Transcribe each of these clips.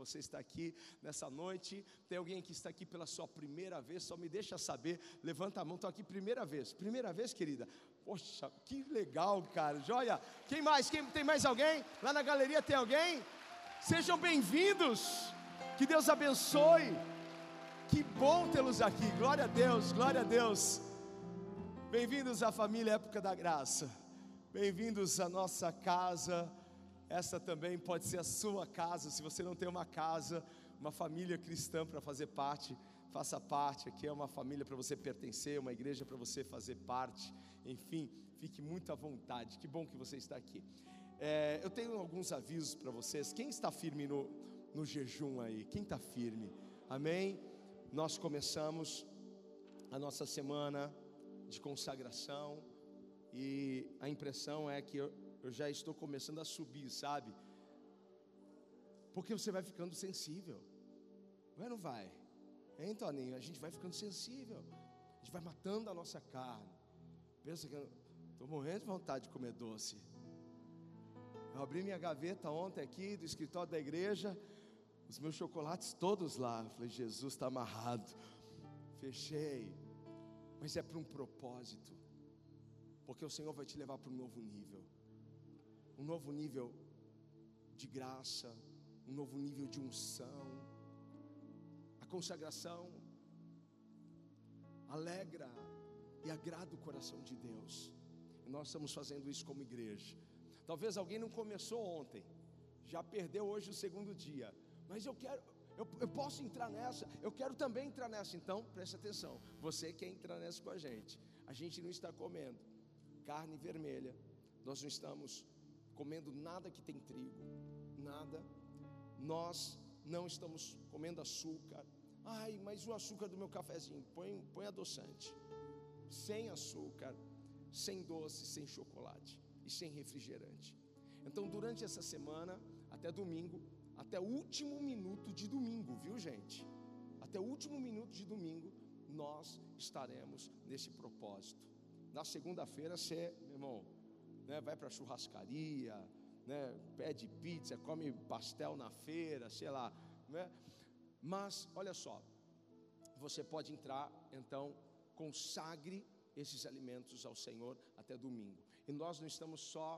você estar aqui nessa noite. Tem alguém que está aqui pela sua primeira vez? Só me deixa saber. Levanta a mão. Estou aqui primeira vez. Primeira vez, querida. Poxa, que legal, cara. Joia. Quem mais? Quem, tem mais alguém? Lá na galeria tem alguém? Sejam bem-vindos. Que Deus abençoe. Que bom tê-los aqui. Glória a Deus. Glória a Deus. Bem-vindos à família Época da Graça. Bem-vindos à nossa casa. Essa também pode ser a sua casa. Se você não tem uma casa, uma família cristã para fazer parte, faça parte. Aqui é uma família para você pertencer, uma igreja para você fazer parte. Enfim, fique muito à vontade. Que bom que você está aqui. É, eu tenho alguns avisos para vocês. Quem está firme no, no jejum aí? Quem está firme? Amém? Nós começamos a nossa semana de consagração e a impressão é que eu, eu já estou começando a subir, sabe? Porque você vai ficando sensível. Vai ou não vai? Hein, Toninho? A gente vai ficando sensível. A gente vai matando a nossa carne. Pensa que eu estou morrendo de vontade de comer doce. Eu abri minha gaveta ontem aqui do escritório da igreja, os meus chocolates todos lá. Eu falei, Jesus está amarrado. Fechei. Mas é para um propósito porque o Senhor vai te levar para um novo nível um novo nível de graça, um novo nível de unção. A consagração alegra e agrada o coração de Deus. E nós estamos fazendo isso como igreja. Talvez alguém não começou ontem, já perdeu hoje o segundo dia, mas eu quero, eu, eu, posso entrar nessa, eu quero também entrar nessa, então preste atenção. Você quer entrar nessa com a gente, a gente não está comendo carne vermelha, nós não estamos comendo nada que tem trigo, nada, nós não estamos comendo açúcar. Ai, mas o açúcar do meu cafezinho, põe, põe adoçante, sem açúcar, sem doce, sem chocolate e sem refrigerante. Então, durante essa semana, até domingo, até o último minuto de domingo, viu gente? Até o último minuto de domingo, nós estaremos nesse propósito. Na segunda-feira você, meu irmão, né, vai para churrascaria, né, pede pizza, come pastel na feira, sei lá. Né? Mas, olha só, você pode entrar, então, consagre esses alimentos ao Senhor até domingo. E nós não estamos só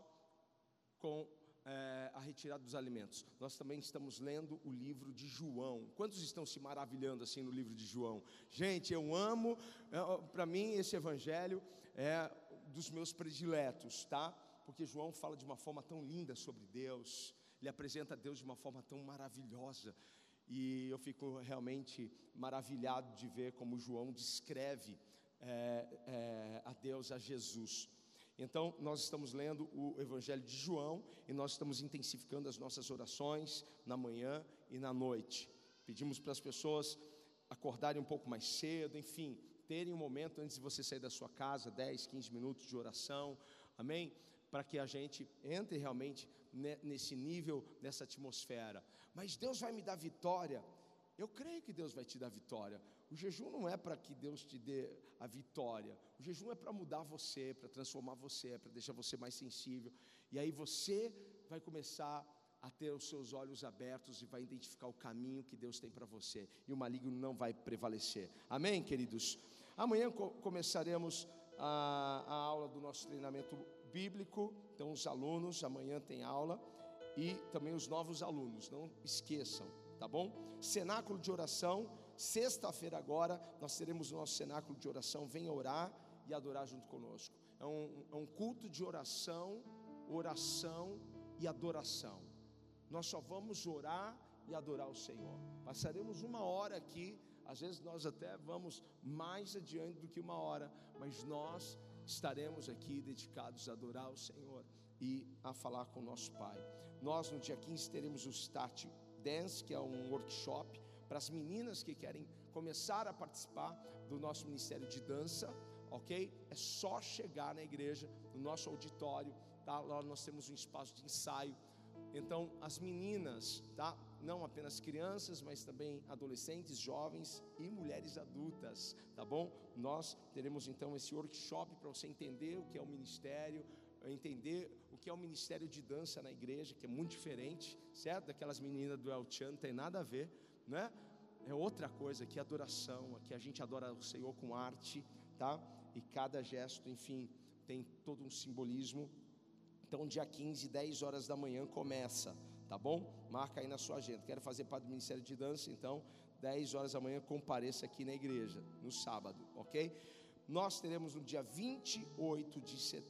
com é, a retirada dos alimentos. Nós também estamos lendo o livro de João. Quantos estão se maravilhando assim no livro de João? Gente, eu amo, é, para mim esse evangelho é dos meus prediletos, tá? Porque João fala de uma forma tão linda sobre Deus, ele apresenta Deus de uma forma tão maravilhosa. E eu fico realmente maravilhado de ver como João descreve é, é, a Deus, a Jesus. Então, nós estamos lendo o Evangelho de João e nós estamos intensificando as nossas orações na manhã e na noite. Pedimos para as pessoas acordarem um pouco mais cedo, enfim, terem um momento antes de você sair da sua casa, 10, 15 minutos de oração, amém? Para que a gente entre realmente nesse nível, nessa atmosfera. Mas Deus vai me dar vitória. Eu creio que Deus vai te dar vitória. O jejum não é para que Deus te dê a vitória. O jejum é para mudar você, para transformar você, para deixar você mais sensível. E aí você vai começar a ter os seus olhos abertos e vai identificar o caminho que Deus tem para você. E o maligno não vai prevalecer. Amém, queridos? Amanhã co começaremos a, a aula do nosso treinamento bíblico. Então, os alunos, amanhã tem aula. E também os novos alunos, não esqueçam, tá bom? Cenáculo de oração Sexta-feira agora nós teremos o nosso cenáculo de oração. Venha orar e adorar junto conosco. É um, é um culto de oração, oração e adoração. Nós só vamos orar e adorar o Senhor. Passaremos uma hora aqui. Às vezes nós até vamos mais adiante do que uma hora, mas nós estaremos aqui dedicados a adorar o Senhor e a falar com o nosso Pai. Nós no dia 15 teremos o Start Dance, que é um workshop para as meninas que querem começar a participar do nosso ministério de dança, ok? É só chegar na igreja, no nosso auditório, tá? Lá nós temos um espaço de ensaio. Então, as meninas, tá? Não apenas crianças, mas também adolescentes, jovens e mulheres adultas, tá bom? Nós teremos então esse workshop para você entender o que é o ministério, entender o que é o ministério de dança na igreja, que é muito diferente, certo? Daquelas meninas do El Chan, tem nada a ver, né? É outra coisa, aqui adoração, aqui a gente adora o Senhor com arte, tá? E cada gesto, enfim, tem todo um simbolismo. Então, dia 15, 10 horas da manhã começa, tá bom? Marca aí na sua agenda. Quero fazer parte do Ministério de Dança, então, 10 horas da manhã compareça aqui na igreja, no sábado, ok? Nós teremos no dia 28 de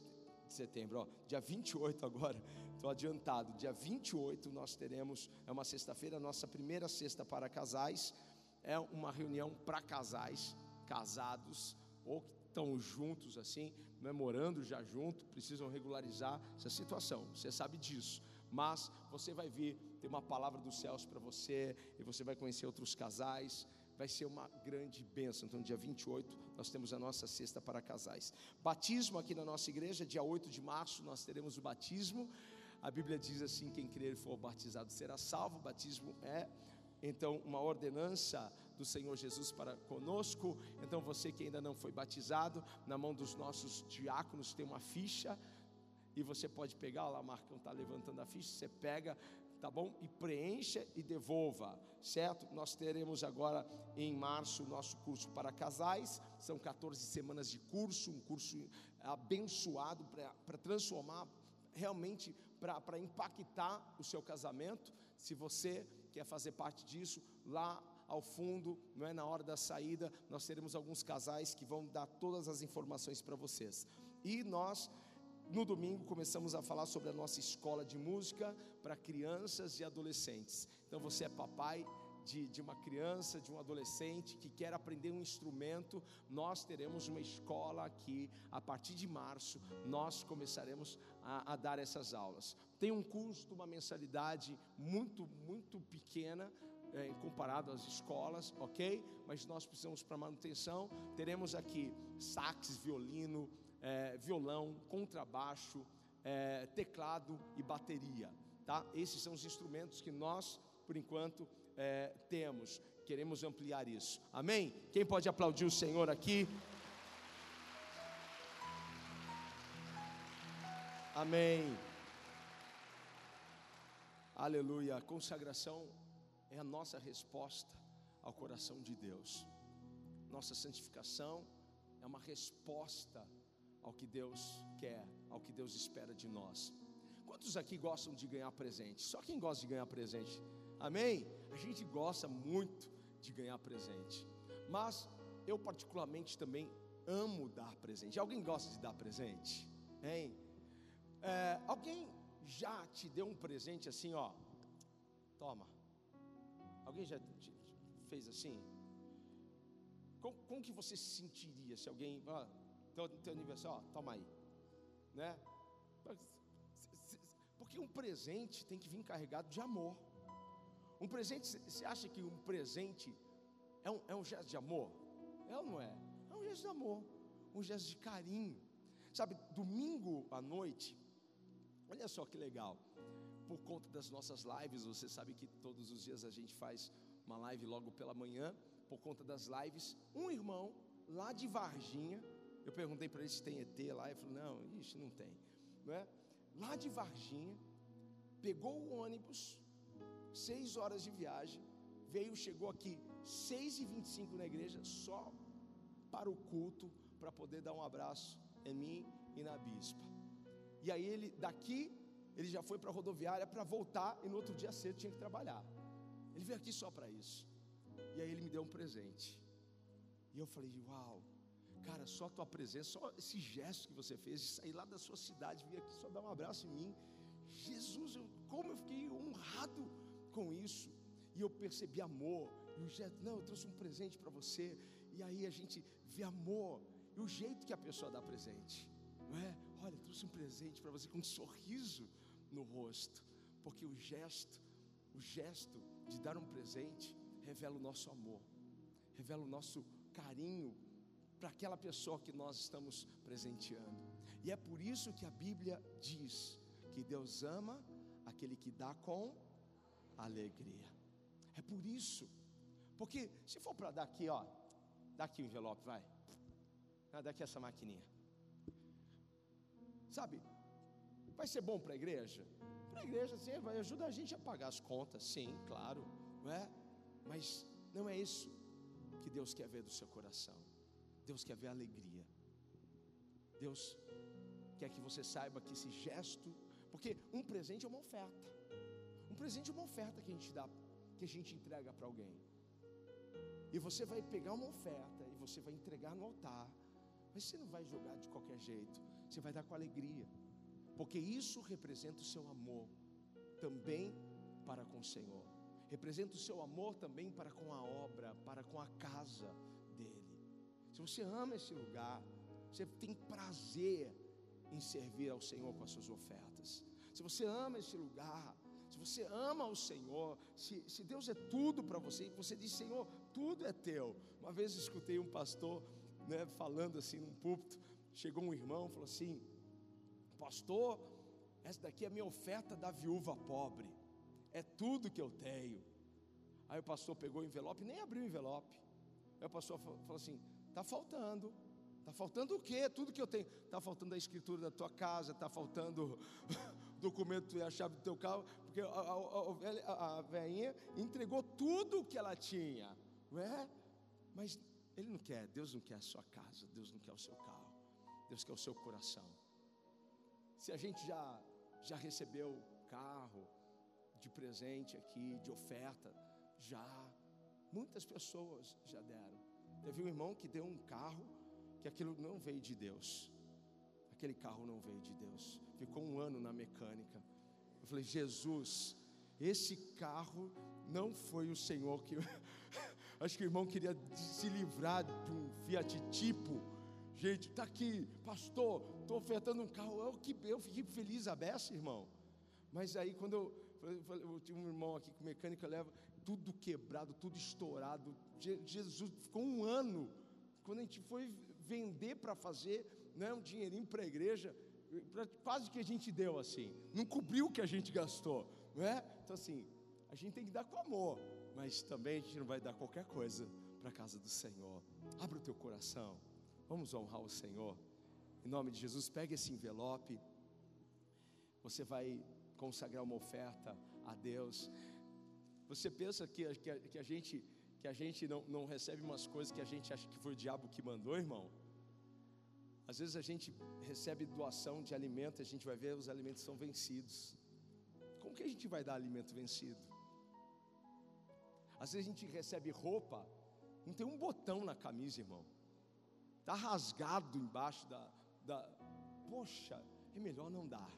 setembro, ó, dia 28 agora, estou adiantado, dia 28 nós teremos, é uma sexta-feira, nossa primeira sexta para casais, é uma reunião para casais, casados, ou que estão juntos assim, não é morando já junto, precisam regularizar essa situação, você sabe disso. Mas você vai vir, ter uma palavra dos céus para você, e você vai conhecer outros casais, vai ser uma grande bênção. Então, dia 28, nós temos a nossa cesta para casais. Batismo aqui na nossa igreja, dia 8 de março, nós teremos o batismo. A Bíblia diz assim: quem crer e for batizado será salvo. O batismo é então uma ordenança do Senhor Jesus para conosco. Então você que ainda não foi batizado, na mão dos nossos diáconos tem uma ficha e você pode pegar, lá Marcão está levantando a ficha, você pega, tá bom? E preencha e devolva, certo? Nós teremos agora em março o nosso curso para casais, são 14 semanas de curso, um curso abençoado para transformar realmente para impactar o seu casamento. Se você quer fazer parte disso, lá ao fundo, não é na hora da saída, nós teremos alguns casais que vão dar todas as informações para vocês. E nós no domingo começamos a falar sobre a nossa escola de música para crianças e adolescentes. Então você é papai de, de, uma criança, de um adolescente que quer aprender um instrumento, nós teremos uma escola aqui, a partir de março, nós começaremos a, a dar essas aulas. Tem um custo, uma mensalidade muito, muito pequena, é, comparado às escolas, ok? Mas nós precisamos para manutenção. Teremos aqui sax, violino, é, violão, contrabaixo, é, teclado e bateria. Tá? Esses são os instrumentos que nós, por enquanto, é, temos. Queremos ampliar isso. Amém? Quem pode aplaudir o Senhor aqui? Amém. Aleluia. Consagração é a nossa resposta ao coração de Deus. Nossa santificação é uma resposta ao que Deus quer, ao que Deus espera de nós. Quantos aqui gostam de ganhar presente? Só quem gosta de ganhar presente. Amém? A gente gosta muito de ganhar presente. Mas eu particularmente também amo dar presente. Alguém gosta de dar presente? Hein? É, alguém já te deu um presente assim, ó? Toma. Alguém já fez assim? Como, como que você se sentiria se alguém, ó, teu, teu aniversário, ó, toma aí, né? Porque um presente tem que vir carregado de amor. Um presente, você acha que um presente é um, é um gesto de amor? É ou não é? É um gesto de amor, um gesto de carinho. Sabe, domingo à noite, olha só que legal, por conta das nossas lives, você sabe que todos os dias a gente faz uma live logo pela manhã, por conta das lives, um irmão lá de Varginha, eu perguntei para ele se tem ET lá, ele falou: não, isso não tem. Não é? Lá de Varginha, pegou o ônibus, seis horas de viagem, veio, chegou aqui, seis e vinte e cinco na igreja, só para o culto, para poder dar um abraço em mim e na bispa. E aí ele, daqui, ele já foi para a rodoviária para voltar, e no outro dia cedo tinha que trabalhar. Ele veio aqui só para isso. E aí ele me deu um presente. E eu falei, uau, Cara, só a tua presença, só esse gesto que você fez, de sair lá da sua cidade, vir aqui só dar um abraço em mim. Jesus, eu, como eu fiquei honrado com isso. E eu percebi amor. E o gesto, não, eu trouxe um presente para você. E aí a gente vê amor. E o jeito que a pessoa dá presente. Não é? Olha, eu trouxe um presente para você com um sorriso no rosto. Porque o gesto, o gesto de dar um presente revela o nosso amor, revela o nosso carinho para aquela pessoa que nós estamos presenteando. E é por isso que a Bíblia diz que Deus ama aquele que dá com alegria. É por isso. Porque se for para dar aqui, ó, dá aqui o envelope, vai. Ah, dá aqui essa maquininha. Sabe? Vai ser bom para a igreja? Para a igreja, sim, vai ajudar a gente a pagar as contas, sim, claro, não é? Mas não é isso que Deus quer ver do seu coração. Deus quer ver alegria. Deus quer que você saiba que esse gesto, porque um presente é uma oferta. Um presente é uma oferta que a gente dá, que a gente entrega para alguém. E você vai pegar uma oferta e você vai entregar no altar. Mas você não vai jogar de qualquer jeito. Você vai dar com alegria. Porque isso representa o seu amor também para com o Senhor. Representa o seu amor também para com a obra, para com a casa dele. Se você ama esse lugar, você tem prazer em servir ao Senhor com as suas ofertas. Se você ama esse lugar, se você ama o Senhor, se, se Deus é tudo para você, e você diz, Senhor, tudo é teu. Uma vez escutei um pastor né, falando assim num púlpito, chegou um irmão falou assim: Pastor, essa daqui é a minha oferta da viúva pobre, é tudo que eu tenho. Aí o pastor pegou o envelope, nem abriu o envelope. Aí o pastor falou assim: Está faltando. Está faltando o quê? Tudo que eu tenho. Está faltando a escritura da tua casa, está faltando documento e a chave do teu carro, porque a, a, a, velhinha entregou tudo que ela tinha, não é? Mas ele não quer, Deus não quer a sua casa, Deus não quer o seu carro, Deus quer o seu coração. Se a gente já, já recebeu carro de presente aqui, de oferta, já, muitas pessoas já deram. Teve um irmão que deu um carro que aquilo não veio de Deus. Aquele carro não veio de Deus. Ficou um ano na mecânica. Eu falei, Jesus, esse carro não foi o Senhor que. Acho que o irmão queria se livrar de um Fiat tipo. Gente, está aqui, pastor, estou ofertando um carro. Eu, que, eu fiquei feliz a beça, irmão. Mas aí quando eu, eu, eu tinha um irmão aqui com mecânica leva, tudo quebrado, tudo estourado. Jesus ficou um ano. Quando a gente foi vender para fazer né, um dinheirinho para a igreja, quase que a gente deu assim, não cobriu o que a gente gastou, não é? Então assim, a gente tem que dar com amor, mas também a gente não vai dar qualquer coisa para a casa do Senhor. Abra o teu coração, vamos honrar o Senhor. Em nome de Jesus, pegue esse envelope. Você vai consagrar uma oferta a Deus. Você pensa que, que, que a gente que a gente não, não recebe umas coisas que a gente acha que foi o diabo que mandou, irmão. Às vezes a gente recebe doação de alimento, a gente vai ver os alimentos são vencidos. Como que a gente vai dar alimento vencido? Às vezes a gente recebe roupa, não tem um botão na camisa, irmão. Está rasgado embaixo da, da. Poxa, é melhor não dar.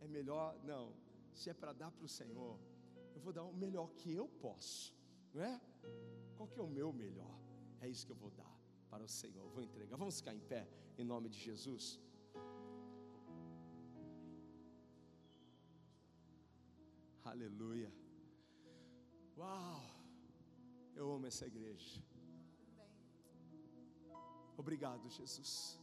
É melhor, não. Se é para dar para o Senhor, eu vou dar o melhor que eu posso, não é? Qual que é o meu melhor? É isso que eu vou dar para o Senhor. Vou entregar. Vamos ficar em pé em nome de Jesus. Aleluia. Uau! Eu amo essa igreja. Obrigado, Jesus.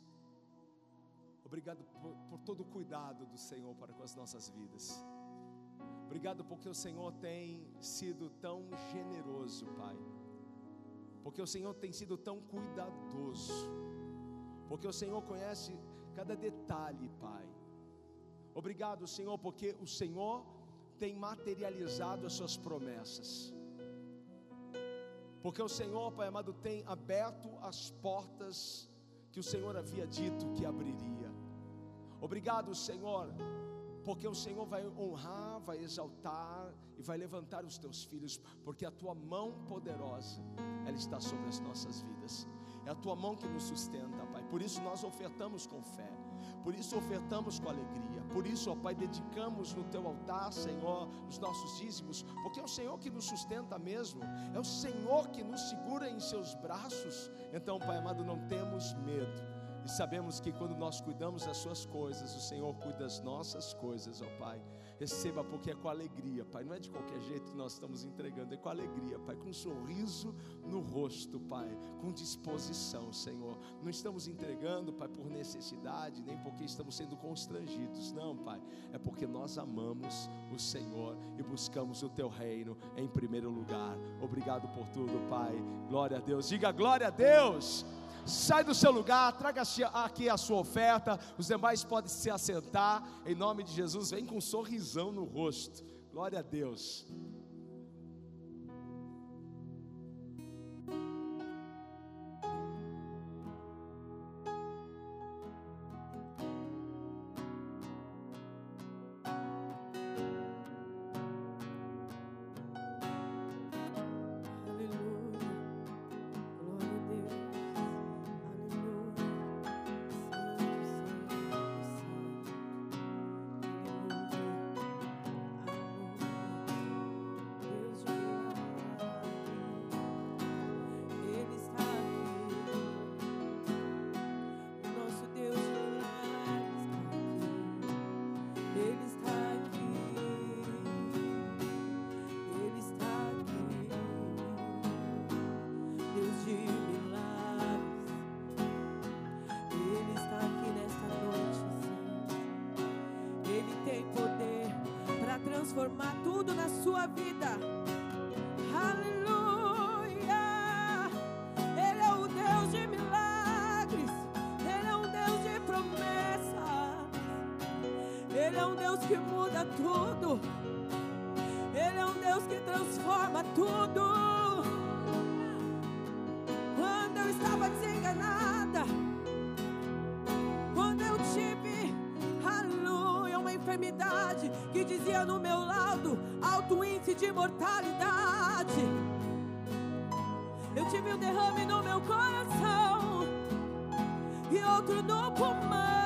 Obrigado por, por, todo o cuidado do Senhor para com as nossas vidas. Obrigado porque o Senhor tem sido tão generoso, Pai porque o Senhor tem sido tão cuidadoso, porque o Senhor conhece cada detalhe, Pai. Obrigado, Senhor, porque o Senhor tem materializado as Suas promessas, porque o Senhor, Pai amado, tem aberto as portas que o Senhor havia dito que abriria. Obrigado, Senhor, porque o Senhor vai honrar, vai exaltar e vai levantar os teus filhos, porque a tua mão poderosa, ela está sobre as nossas vidas. É a tua mão que nos sustenta, Pai. Por isso nós ofertamos com fé. Por isso ofertamos com alegria. Por isso, ó Pai, dedicamos no teu altar, Senhor, os nossos dízimos, porque é o Senhor que nos sustenta mesmo. É o Senhor que nos segura em seus braços. Então, Pai amado, não temos medo e sabemos que quando nós cuidamos das Suas coisas, o Senhor cuida das nossas coisas, ó Pai. Receba, porque é com alegria, Pai. Não é de qualquer jeito que nós estamos entregando, é com alegria, Pai. Com um sorriso no rosto, Pai. Com disposição, Senhor. Não estamos entregando, Pai, por necessidade, nem porque estamos sendo constrangidos. Não, Pai. É porque nós amamos o Senhor e buscamos o Teu reino em primeiro lugar. Obrigado por tudo, Pai. Glória a Deus. Diga glória a Deus. Sai do seu lugar, traga aqui a sua oferta. Os demais podem se assentar. Em nome de Jesus, vem com um sorrisão no rosto. Glória a Deus. Muda tudo, Ele é um Deus que transforma tudo. Quando eu estava desenganada, quando eu tive, aleluia, uma enfermidade que dizia no meu alto índice de mortalidade. Eu tive um derrame no meu coração e outro no pulmão.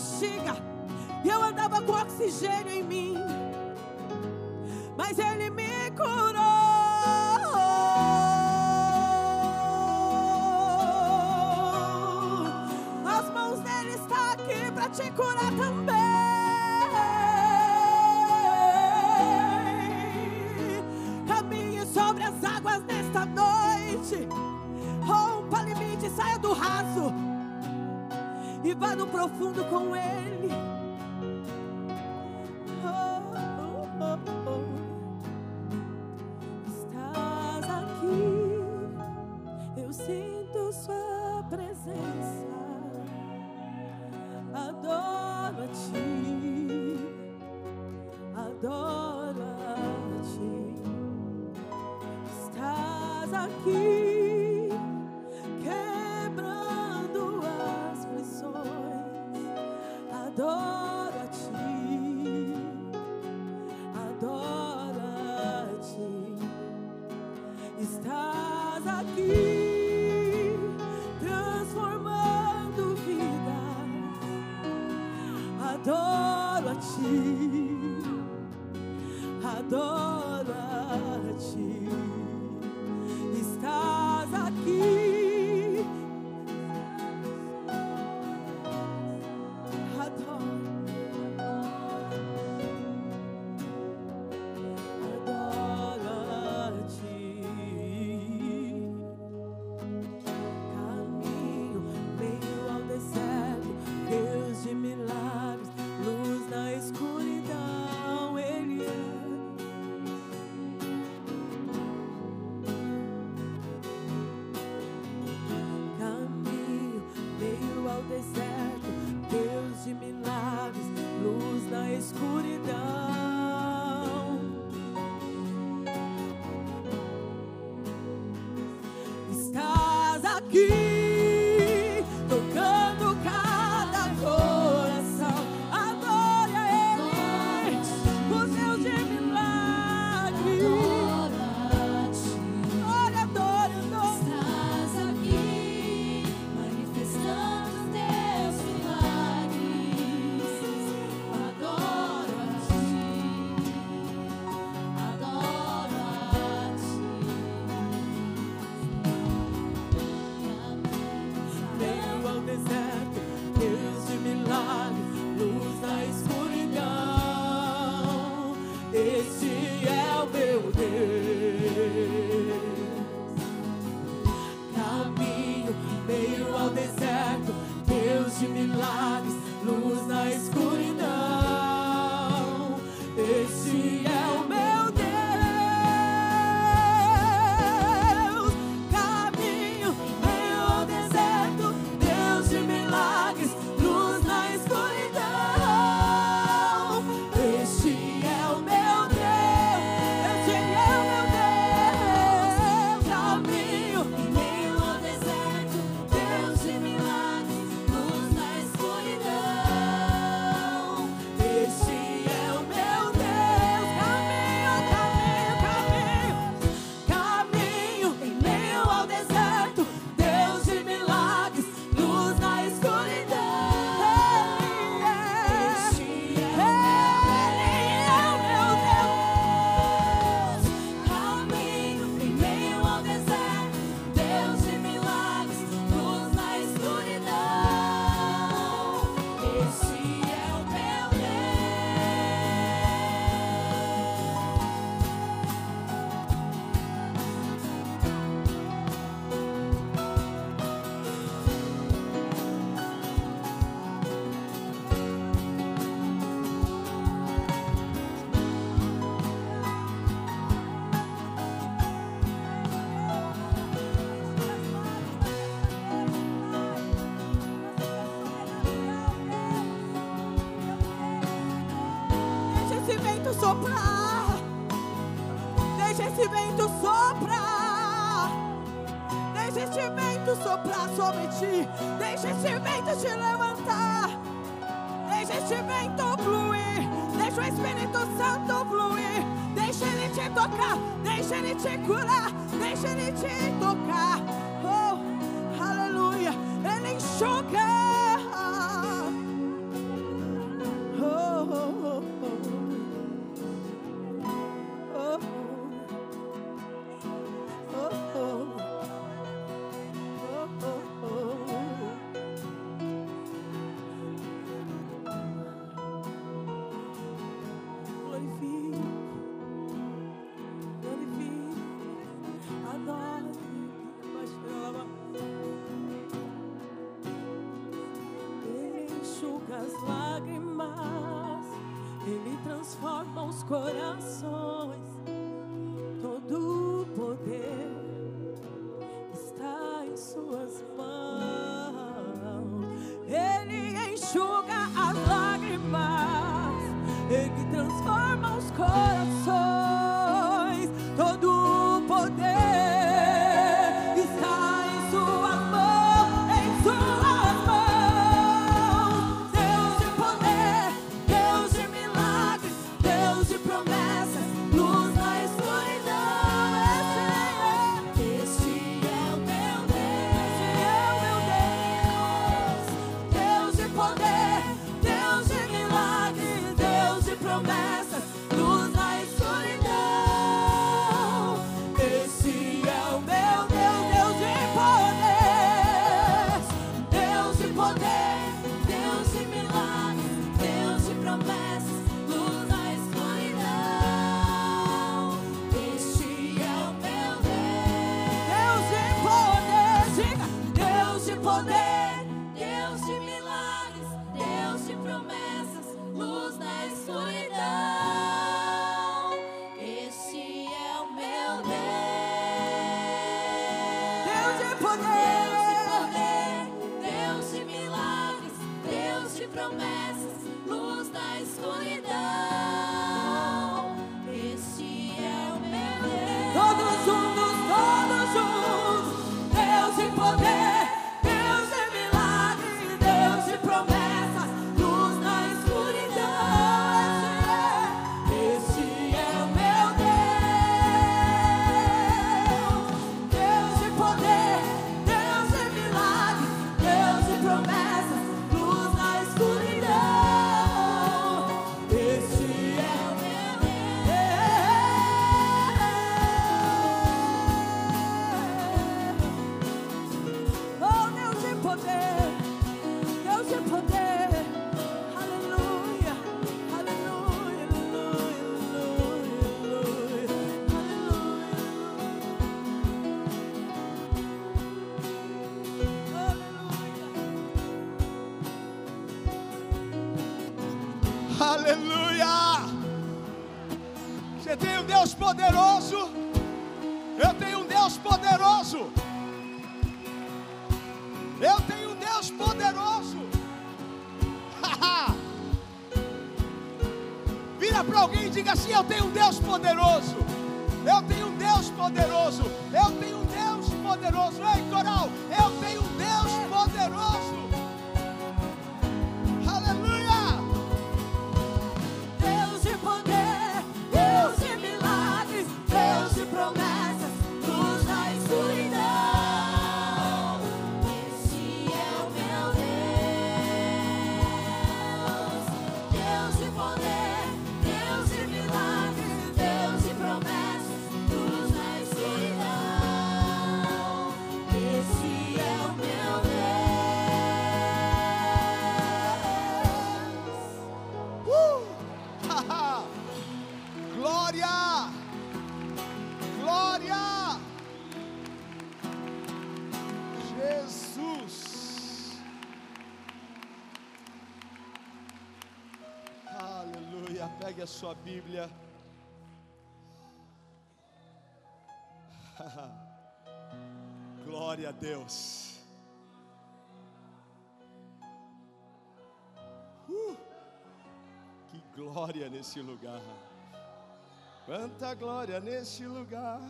Bexiga. E eu andava com oxigênio em mim. Mas Ele me curou. As mãos dele estão aqui para te curar também. Vá no profundo com Ele. vento soprar. Deixa esse vento soprar. Deixa esse vento soprar sobre ti. Deixa esse vento te levantar. Deixa esse vento fluir. Deixa o Espírito Santo fluir. Deixa ele te tocar. Deixa ele te curar. Deixa ele te tocar. Oh, aleluia. Ele enxuga. A sua Bíblia. Glória a Deus. Uh, que glória nesse lugar. Quanta glória nesse lugar.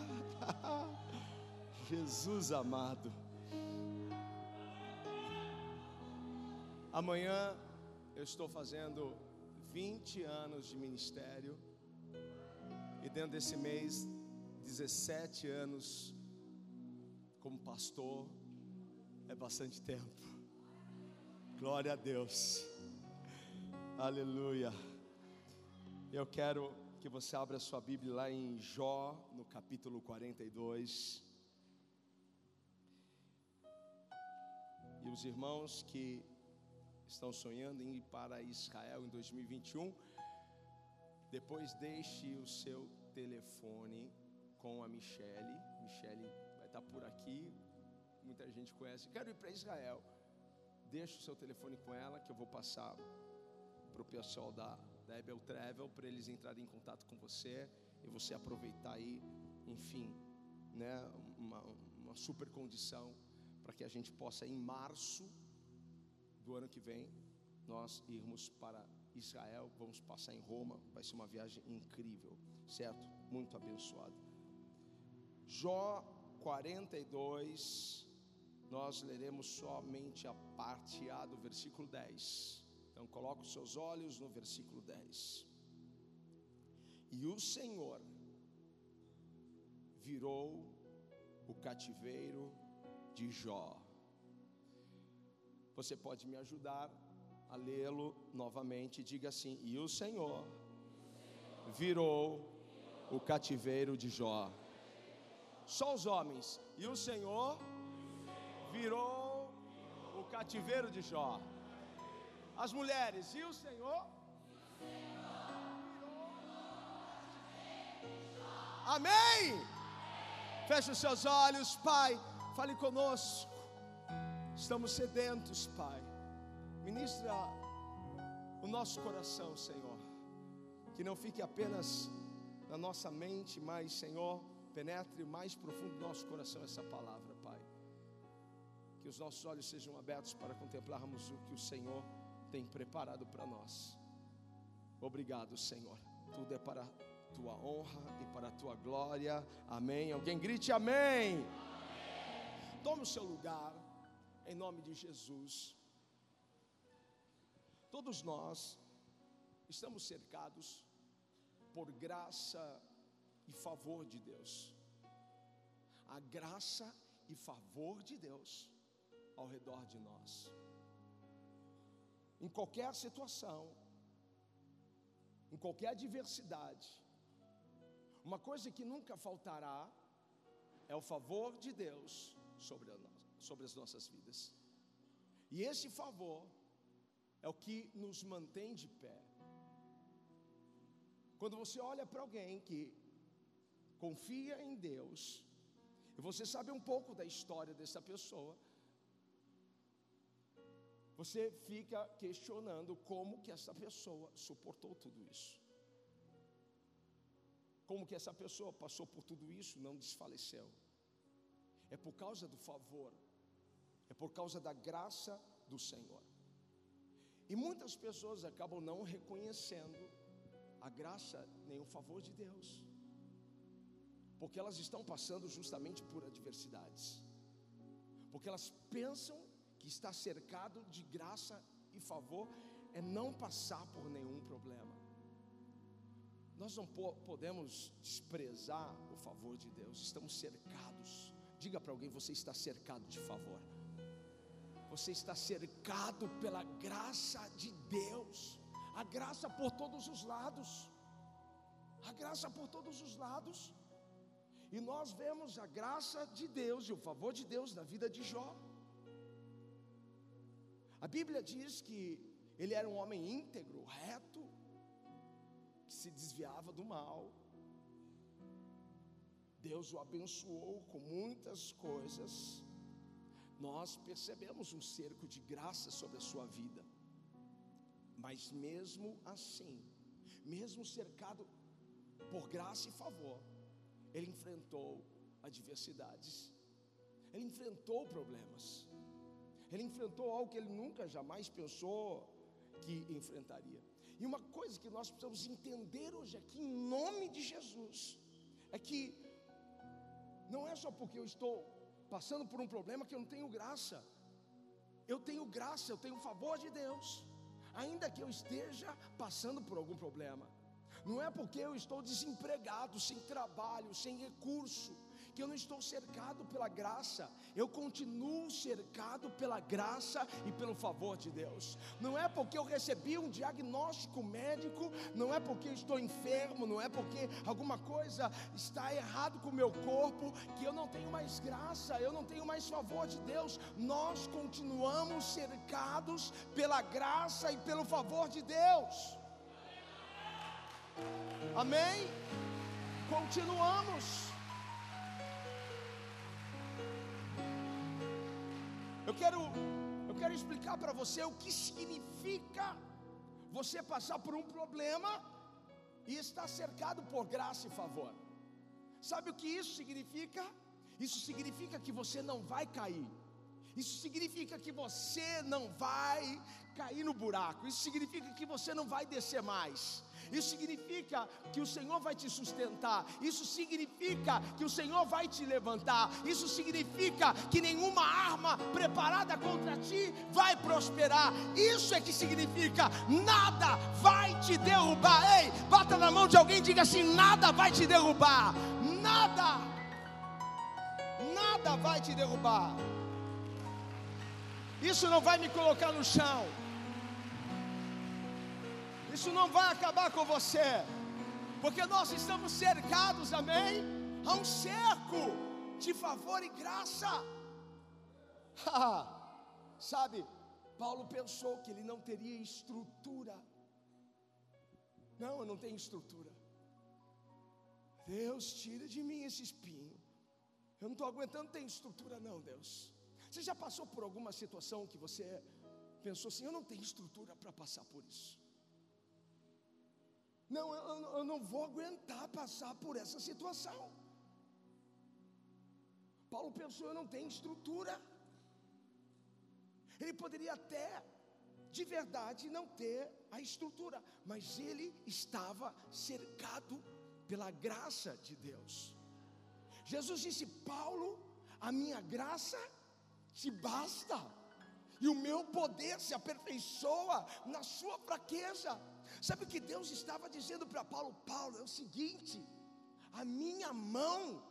Jesus amado. Amanhã eu estou fazendo 20 anos de ministério e dentro desse mês, 17 anos como pastor, é bastante tempo. Glória a Deus, aleluia. Eu quero que você abra sua Bíblia lá em Jó, no capítulo 42. E os irmãos que estão sonhando em ir para Israel em 2021, depois deixe o seu telefone com a Michele. Michele vai estar por aqui. Muita gente conhece. Quero ir para Israel. Deixe o seu telefone com ela que eu vou passar para o pessoal da, da Ebel Travel para eles entrarem em contato com você e você aproveitar aí, enfim, né, uma, uma super condição para que a gente possa em março do ano que vem nós irmos para Israel, vamos passar em Roma, vai ser uma viagem incrível, certo? Muito abençoada. Jó 42, nós leremos somente a parte A do versículo 10. Então coloque os seus olhos no versículo 10. E o Senhor virou o cativeiro de Jó você pode me ajudar a lê-lo novamente. Diga assim: E o Senhor virou o cativeiro de Jó. Só os homens. E o Senhor virou o cativeiro de Jó. As mulheres. E o Senhor Amém. Feche os seus olhos, Pai. Fale conosco. Estamos sedentos, Pai. Ministra o nosso coração, Senhor. Que não fique apenas na nossa mente, mas, Senhor, penetre mais profundo no nosso coração essa palavra, Pai. Que os nossos olhos sejam abertos para contemplarmos o que o Senhor tem preparado para nós. Obrigado, Senhor. Tudo é para a tua honra e para a tua glória. Amém. Alguém grite amém. amém. Tome o seu lugar em nome de Jesus. Todos nós estamos cercados por graça e favor de Deus. A graça e favor de Deus ao redor de nós. Em qualquer situação, em qualquer adversidade, uma coisa que nunca faltará é o favor de Deus sobre nós sobre as nossas vidas. E esse favor é o que nos mantém de pé. Quando você olha para alguém que confia em Deus, e você sabe um pouco da história dessa pessoa, você fica questionando como que essa pessoa suportou tudo isso. como que essa pessoa passou por tudo isso, não desfaleceu. É por causa do favor, é por causa da graça do Senhor. E muitas pessoas acabam não reconhecendo a graça nem o favor de Deus, porque elas estão passando justamente por adversidades, porque elas pensam que estar cercado de graça e favor é não passar por nenhum problema. Nós não podemos desprezar o favor de Deus, estamos cercados. Diga para alguém: você está cercado de favor, você está cercado pela graça de Deus, a graça por todos os lados, a graça por todos os lados. E nós vemos a graça de Deus e o favor de Deus na vida de Jó. A Bíblia diz que ele era um homem íntegro, reto, que se desviava do mal. Deus o abençoou com muitas coisas. Nós percebemos um cerco de graça sobre a sua vida. Mas mesmo assim, mesmo cercado por graça e favor, ele enfrentou adversidades. Ele enfrentou problemas. Ele enfrentou algo que ele nunca jamais pensou que enfrentaria. E uma coisa que nós precisamos entender hoje aqui, em nome de Jesus, é que não é só porque eu estou passando por um problema que eu não tenho graça. Eu tenho graça, eu tenho favor de Deus, ainda que eu esteja passando por algum problema. Não é porque eu estou desempregado, sem trabalho, sem recurso, que eu não estou cercado pela graça, eu continuo cercado pela graça e pelo favor de Deus. Não é porque eu recebi um diagnóstico médico, não é porque eu estou enfermo, não é porque alguma coisa está errado com o meu corpo, que eu não tenho mais graça, eu não tenho mais favor de Deus. Nós continuamos cercados pela graça e pelo favor de Deus. Amém? Continuamos. Eu quero, eu quero explicar para você o que significa você passar por um problema e estar cercado por graça e favor. Sabe o que isso significa? Isso significa que você não vai cair. Isso significa que você não vai cair no buraco. Isso significa que você não vai descer mais. Isso significa que o Senhor vai te sustentar. Isso significa que o Senhor vai te levantar. Isso significa que nenhuma arma preparada contra ti vai prosperar. Isso é que significa nada vai te derrubar. Ei, bata na mão de alguém e diga assim: nada vai te derrubar. Nada. Nada vai te derrubar. Isso não vai me colocar no chão. Isso não vai acabar com você, porque nós estamos cercados, amém? A um cerco de favor e graça. Sabe, Paulo pensou que ele não teria estrutura. Não, eu não tenho estrutura. Deus, tira de mim esse espinho. Eu não estou aguentando ter estrutura, não, Deus. Você já passou por alguma situação que você pensou assim: eu não tenho estrutura para passar por isso. Não, eu, eu não vou aguentar passar por essa situação. Paulo pensou: eu não tenho estrutura. Ele poderia até, de verdade, não ter a estrutura, mas ele estava cercado pela graça de Deus. Jesus disse: Paulo, a minha graça te basta, e o meu poder se aperfeiçoa na sua fraqueza. Sabe o que Deus estava dizendo para Paulo? Paulo, é o seguinte: a minha mão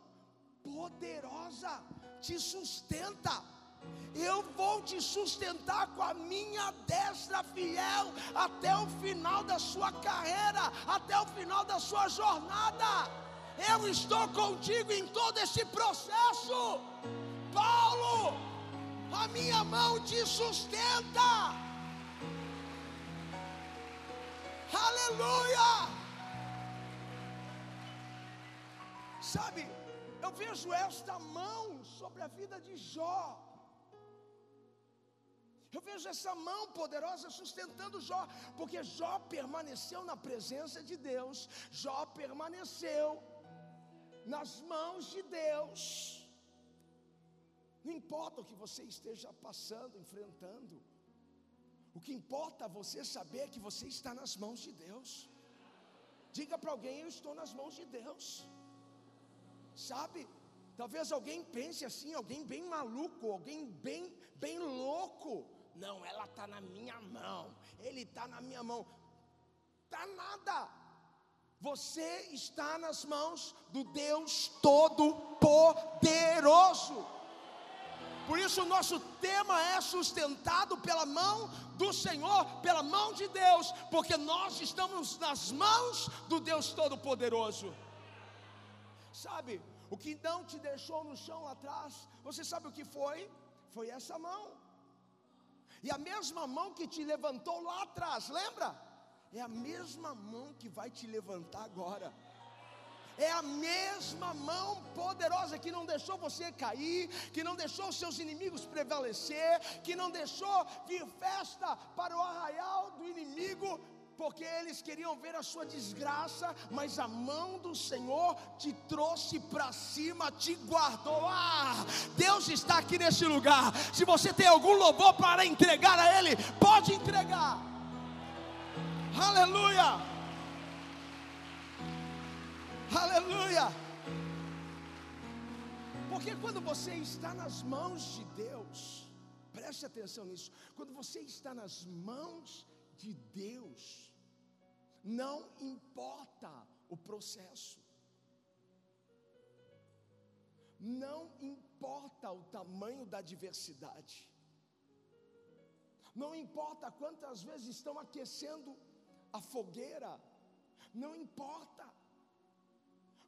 poderosa te sustenta. Eu vou te sustentar com a minha destra fiel até o final da sua carreira, até o final da sua jornada. Eu estou contigo em todo esse processo. Paulo, a minha mão te sustenta. Aleluia! Sabe, eu vejo esta mão sobre a vida de Jó. Eu vejo essa mão poderosa sustentando Jó, porque Jó permaneceu na presença de Deus, Jó permaneceu nas mãos de Deus. Não importa o que você esteja passando, enfrentando, o que importa é você saber que você está nas mãos de Deus. Diga para alguém: Eu estou nas mãos de Deus. Sabe? Talvez alguém pense assim, alguém bem maluco, alguém bem, bem louco. Não, ela está na minha mão, ele está na minha mão. Tá nada. Você está nas mãos do Deus Todo-Poderoso. Por isso, o nosso tema é sustentado pela mão do Senhor, pela mão de Deus, porque nós estamos nas mãos do Deus Todo-Poderoso. Sabe, o que não te deixou no chão lá atrás, você sabe o que foi? Foi essa mão. E a mesma mão que te levantou lá atrás, lembra? É a mesma mão que vai te levantar agora. É a mesma mão poderosa que não deixou você cair, que não deixou seus inimigos prevalecer, que não deixou vir festa para o arraial do inimigo, porque eles queriam ver a sua desgraça, mas a mão do Senhor te trouxe para cima, te guardou. Ah, Deus está aqui nesse lugar. Se você tem algum louvor para entregar a Ele, pode entregar. Aleluia. Aleluia. Porque quando você está nas mãos de Deus, preste atenção nisso. Quando você está nas mãos de Deus, não importa o processo, não importa o tamanho da adversidade, não importa quantas vezes estão aquecendo a fogueira, não importa,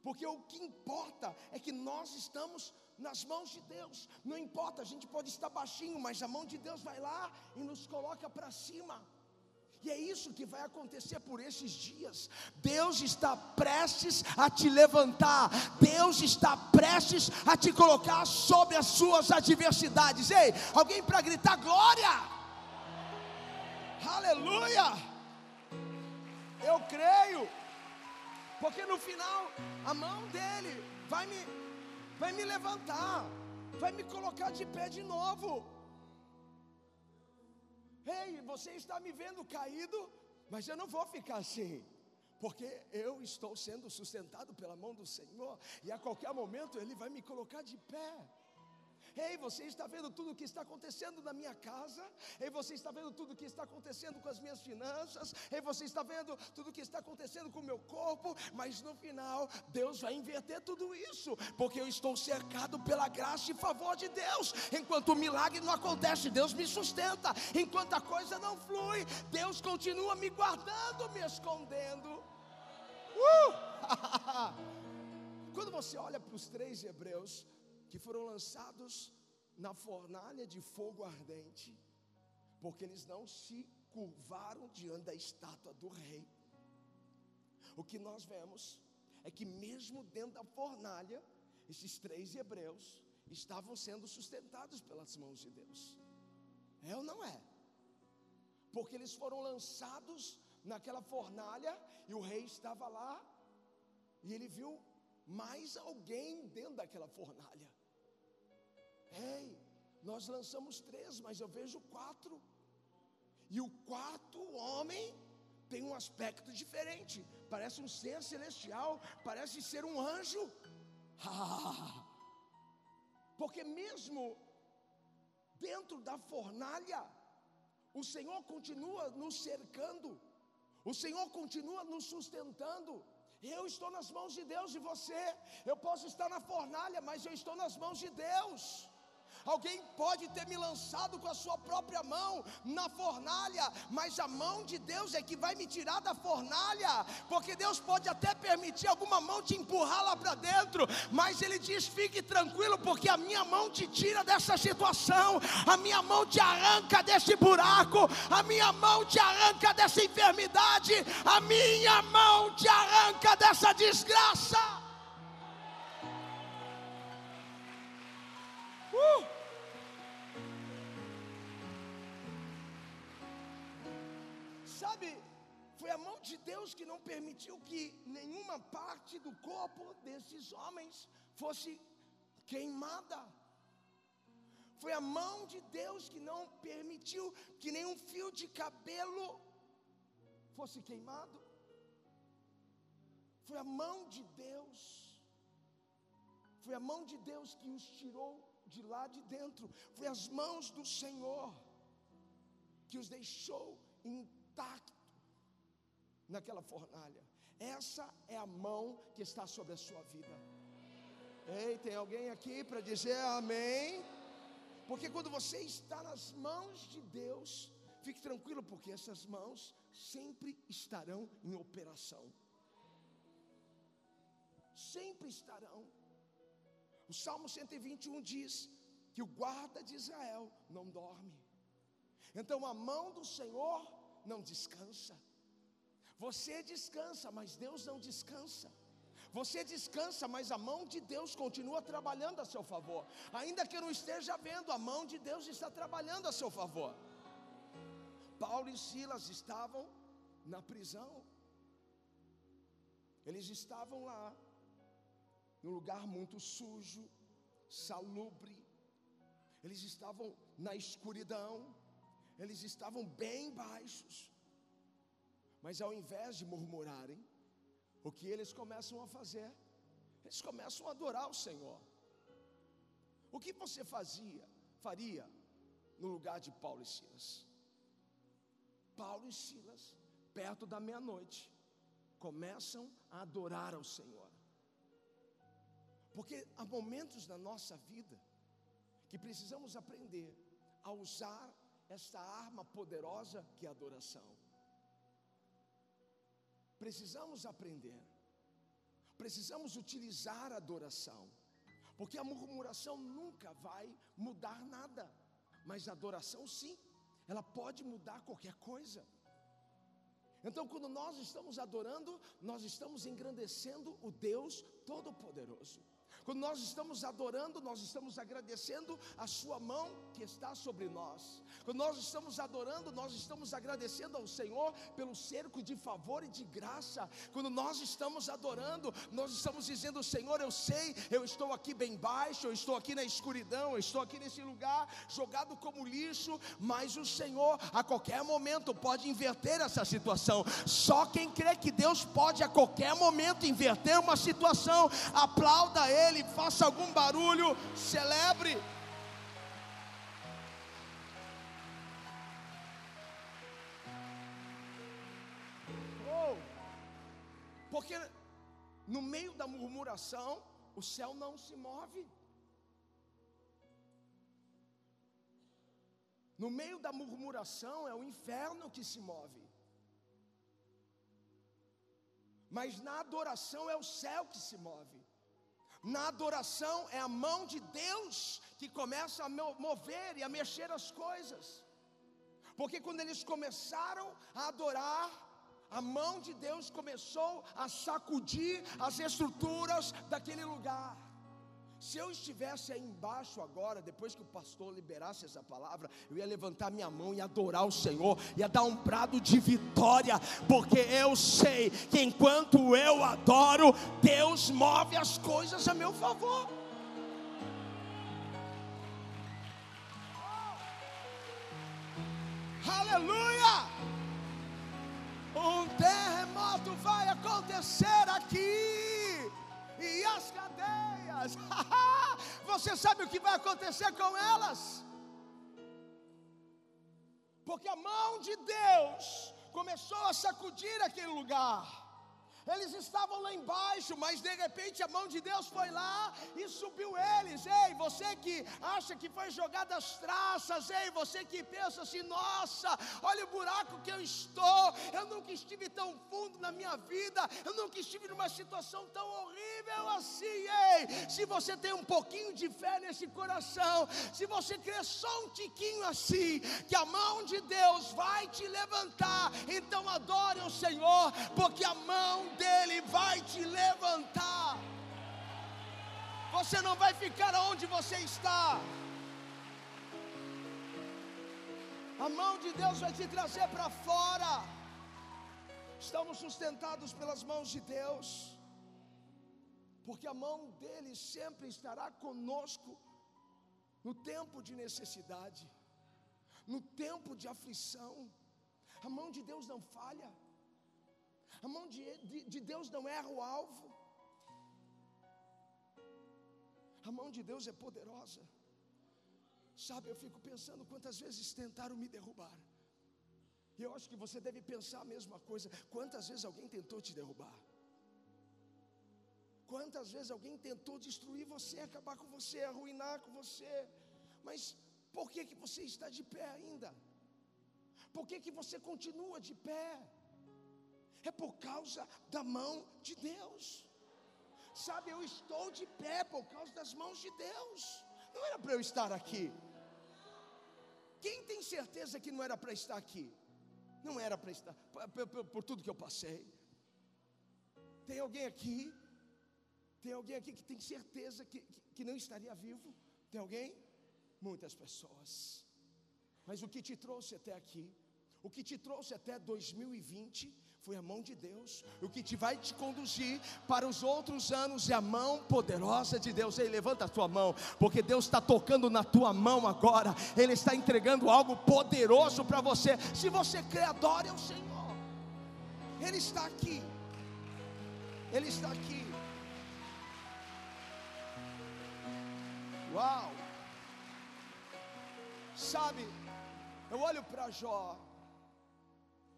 porque o que importa é que nós estamos nas mãos de Deus. Não importa, a gente pode estar baixinho, mas a mão de Deus vai lá e nos coloca para cima. E é isso que vai acontecer por esses dias. Deus está prestes a te levantar. Deus está prestes a te colocar sobre as suas adversidades. Ei, alguém para gritar glória! Aleluia! Eu creio. Porque no final a mão dele vai me vai me levantar, vai me colocar de pé de novo. Ei, você está me vendo caído, mas eu não vou ficar assim, porque eu estou sendo sustentado pela mão do Senhor, e a qualquer momento Ele vai me colocar de pé. Ei, você está vendo tudo o que está acontecendo na minha casa? Ei, você está vendo tudo o que está acontecendo com as minhas finanças? Ei, você está vendo tudo o que está acontecendo com o meu corpo? Mas no final, Deus vai inverter tudo isso, porque eu estou cercado pela graça e favor de Deus. Enquanto o milagre não acontece, Deus me sustenta. Enquanto a coisa não flui, Deus continua me guardando, me escondendo. Uh! Quando você olha para os três hebreus, que foram lançados na fornalha de fogo ardente, porque eles não se curvaram diante da estátua do rei. O que nós vemos é que, mesmo dentro da fornalha, esses três hebreus estavam sendo sustentados pelas mãos de Deus. É ou não é? Porque eles foram lançados naquela fornalha e o rei estava lá e ele viu mais alguém dentro daquela fornalha. Ei, nós lançamos três, mas eu vejo quatro. E o quarto homem tem um aspecto diferente. Parece um ser celestial, parece ser um anjo. Porque mesmo dentro da fornalha, o Senhor continua nos cercando. O Senhor continua nos sustentando. Eu estou nas mãos de Deus e você. Eu posso estar na fornalha, mas eu estou nas mãos de Deus. Alguém pode ter me lançado com a sua própria mão na fornalha, mas a mão de Deus é que vai me tirar da fornalha, porque Deus pode até permitir alguma mão te empurrar lá para dentro, mas Ele diz: fique tranquilo, porque a minha mão te tira dessa situação, a minha mão te arranca desse buraco, a minha mão te arranca dessa enfermidade, a minha mão te arranca dessa desgraça. De Deus que não permitiu que nenhuma parte do corpo desses homens fosse queimada. Foi a mão de Deus que não permitiu que nenhum fio de cabelo fosse queimado. Foi a mão de Deus. Foi a mão de Deus que os tirou de lá de dentro. Foi as mãos do Senhor que os deixou intactos naquela fornalha. Essa é a mão que está sobre a sua vida. Ei, tem alguém aqui para dizer amém? Porque quando você está nas mãos de Deus, fique tranquilo, porque essas mãos sempre estarão em operação. Sempre estarão. O Salmo 121 diz que o guarda de Israel não dorme. Então a mão do Senhor não descansa. Você descansa, mas Deus não descansa. Você descansa, mas a mão de Deus continua trabalhando a seu favor. Ainda que não esteja vendo, a mão de Deus está trabalhando a seu favor. Paulo e Silas estavam na prisão. Eles estavam lá, num lugar muito sujo, salubre. Eles estavam na escuridão. Eles estavam bem baixos. Mas ao invés de murmurarem, o que eles começam a fazer? Eles começam a adorar o Senhor. O que você fazia, faria no lugar de Paulo e Silas? Paulo e Silas, perto da meia-noite, começam a adorar ao Senhor. Porque há momentos na nossa vida que precisamos aprender a usar esta arma poderosa que é a adoração. Precisamos aprender, precisamos utilizar a adoração, porque a murmuração nunca vai mudar nada, mas a adoração sim, ela pode mudar qualquer coisa. Então, quando nós estamos adorando, nós estamos engrandecendo o Deus Todo-Poderoso. Quando nós estamos adorando, nós estamos agradecendo a Sua mão que está sobre nós. Quando nós estamos adorando, nós estamos agradecendo ao Senhor pelo cerco de favor e de graça. Quando nós estamos adorando, nós estamos dizendo: Senhor, eu sei, eu estou aqui bem baixo, eu estou aqui na escuridão, eu estou aqui nesse lugar jogado como lixo, mas o Senhor a qualquer momento pode inverter essa situação. Só quem crê que Deus pode a qualquer momento inverter uma situação, aplauda Ele, faça algum barulho, celebre. Porque no meio da murmuração, o céu não se move. No meio da murmuração é o inferno que se move. Mas na adoração é o céu que se move. Na adoração é a mão de Deus que começa a mover e a mexer as coisas. Porque quando eles começaram a adorar, a mão de Deus começou a sacudir as estruturas daquele lugar. Se eu estivesse aí embaixo agora, depois que o pastor liberasse essa palavra, eu ia levantar minha mão e adorar o Senhor, ia dar um brado de vitória, porque eu sei que enquanto eu adoro, Deus move as coisas a meu favor. Aleluia! Um terremoto vai acontecer aqui. E as cadeias, você sabe o que vai acontecer com elas? Porque a mão de Deus começou a sacudir aquele lugar. Eles estavam lá embaixo, mas de repente a mão de Deus foi lá e subiu eles. Ei, você que acha que foi jogado as traças, ei, você que pensa assim: nossa, olha o buraco que eu estou. Eu nunca estive tão fundo na minha vida, eu nunca estive numa situação tão horrível assim. Ei, se você tem um pouquinho de fé nesse coração, se você crê só um tiquinho assim, que a mão de Deus vai te levantar, então adore o Senhor, porque a mão dele vai te levantar. Você não vai ficar onde você está. A mão de Deus vai te trazer para fora. Estamos sustentados pelas mãos de Deus, porque a mão dele sempre estará conosco no tempo de necessidade, no tempo de aflição. A mão de Deus não falha, a mão de, de, de Deus não erra o alvo, a mão de Deus é poderosa. Sabe, eu fico pensando quantas vezes tentaram me derrubar. E eu acho que você deve pensar a mesma coisa. Quantas vezes alguém tentou te derrubar? Quantas vezes alguém tentou destruir você, acabar com você, arruinar com você? Mas por que que você está de pé ainda? Por que que você continua de pé? É por causa da mão de Deus. Sabe, eu estou de pé por causa das mãos de Deus. Não era para eu estar aqui. Quem tem certeza que não era para estar aqui? Não era para estar, por, por, por, tudo que eu passei. Tem alguém aqui? Tem alguém aqui que tem certeza que, que, que não estaria vivo? Tem alguém? Muitas pessoas. Mas o que te trouxe até aqui, o que te trouxe até 2020, foi a mão de Deus. O que te vai te conduzir para os outros anos é a mão poderosa de Deus. Ei, levanta a tua mão, porque Deus está tocando na tua mão agora. Ele está entregando algo poderoso para você. Se você crê, adore ao Senhor. Ele está aqui. Ele está aqui. Uau! Sabe, eu olho para Jó,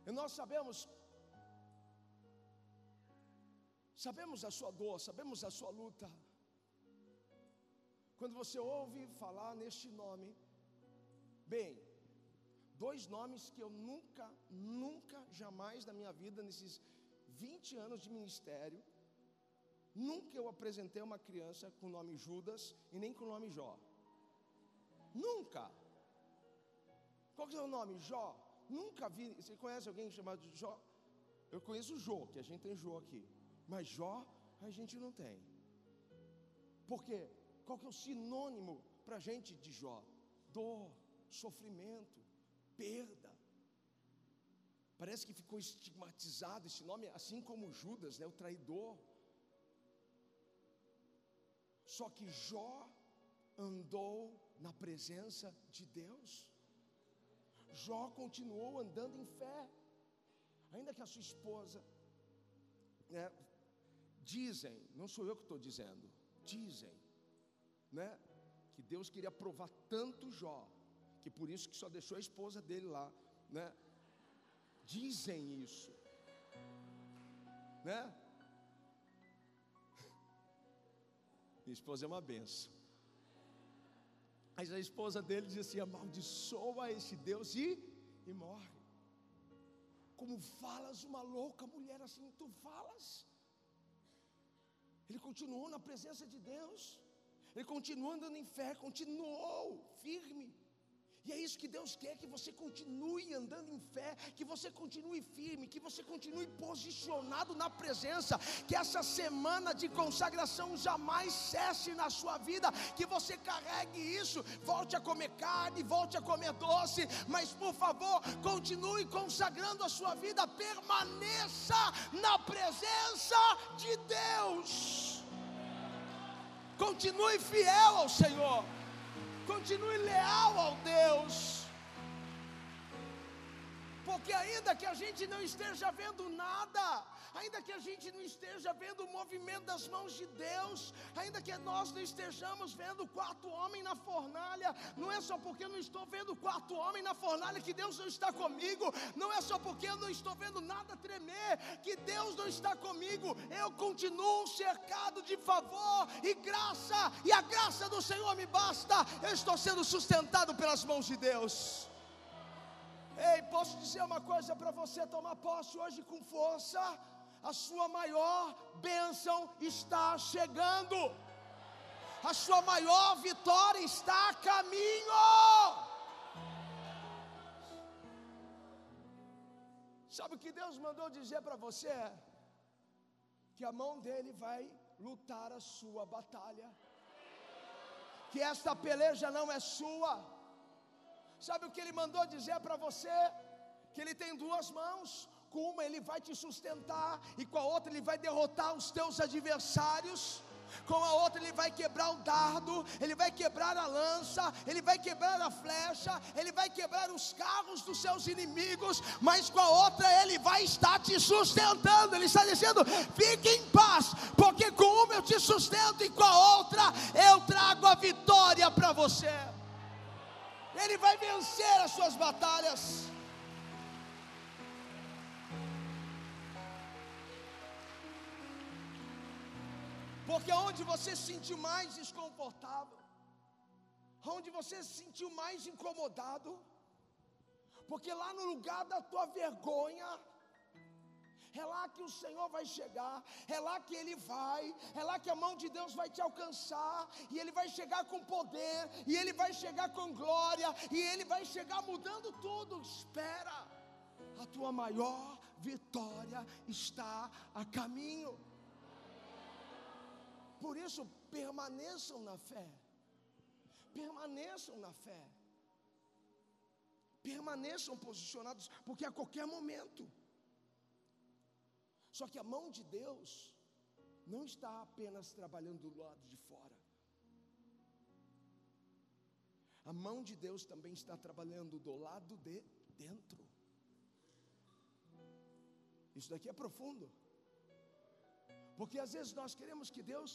e nós sabemos Sabemos a sua dor, sabemos a sua luta. Quando você ouve falar neste nome, bem, dois nomes que eu nunca, nunca, jamais na minha vida, nesses 20 anos de ministério, nunca eu apresentei uma criança com o nome Judas e nem com o nome Jó. Nunca. Qual que é o nome? Jó. Nunca vi. Você conhece alguém chamado Jó? Eu conheço o Jô, que a gente tem Jô aqui. Mas Jó a gente não tem. Por quê? Qual que é o sinônimo para a gente de Jó? Dor, sofrimento, perda. Parece que ficou estigmatizado esse nome, assim como Judas, né, o traidor. Só que Jó andou na presença de Deus. Jó continuou andando em fé, ainda que a sua esposa né, Dizem, não sou eu que estou dizendo, dizem, né? Que Deus queria provar tanto Jó, que por isso que só deixou a esposa dele lá, né? Dizem isso, né? Minha esposa é uma benção. Mas a esposa dele diz assim: amaldiçoa esse Deus e, e morre. Como falas uma louca mulher assim, tu falas? Ele continuou na presença de Deus. Ele continuou andando em fé, continuou firme. E é isso que Deus quer: que você continue andando em fé, que você continue firme, que você continue posicionado na presença, que essa semana de consagração jamais cesse na sua vida, que você carregue isso, volte a comer carne, volte a comer doce, mas por favor, continue consagrando a sua vida, permaneça na presença de Deus. Continue fiel ao Senhor. Continue leal ao Deus. Porque ainda que a gente não esteja vendo nada, ainda que a gente não esteja vendo o movimento das mãos de Deus, ainda que nós não estejamos vendo o quarto homem na fornalha, não é só porque eu não estou vendo o quarto homem na fornalha que Deus não está comigo, não é só porque eu não estou vendo nada tremer que Deus não está comigo, eu continuo cercado de favor e graça, e a graça do Senhor me basta, eu estou sendo sustentado pelas mãos de Deus. Ei, posso dizer uma coisa para você tomar posse hoje com força? A sua maior bênção está chegando, a sua maior vitória está a caminho. Sabe o que Deus mandou dizer para você? Que a mão dele vai lutar a sua batalha, que esta peleja não é sua. Sabe o que ele mandou dizer para você? Que ele tem duas mãos, com uma ele vai te sustentar, e com a outra ele vai derrotar os teus adversários com a outra ele vai quebrar o dardo, ele vai quebrar a lança, ele vai quebrar a flecha, ele vai quebrar os carros dos seus inimigos, mas com a outra ele vai estar te sustentando. Ele está dizendo: fique em paz, porque com uma eu te sustento e com a outra eu trago a vitória para você. Ele vai vencer as suas batalhas. Porque onde você se sentiu mais desconfortável, onde você se sentiu mais incomodado, porque lá no lugar da tua vergonha, é lá que o Senhor vai chegar, é lá que Ele vai, é lá que a mão de Deus vai te alcançar, e Ele vai chegar com poder, e Ele vai chegar com glória, e Ele vai chegar mudando tudo. Espera, a tua maior vitória está a caminho. Por isso, permaneçam na fé. Permaneçam na fé. Permaneçam posicionados, porque a qualquer momento. Só que a mão de Deus não está apenas trabalhando do lado de fora. A mão de Deus também está trabalhando do lado de dentro. Isso daqui é profundo. Porque às vezes nós queremos que Deus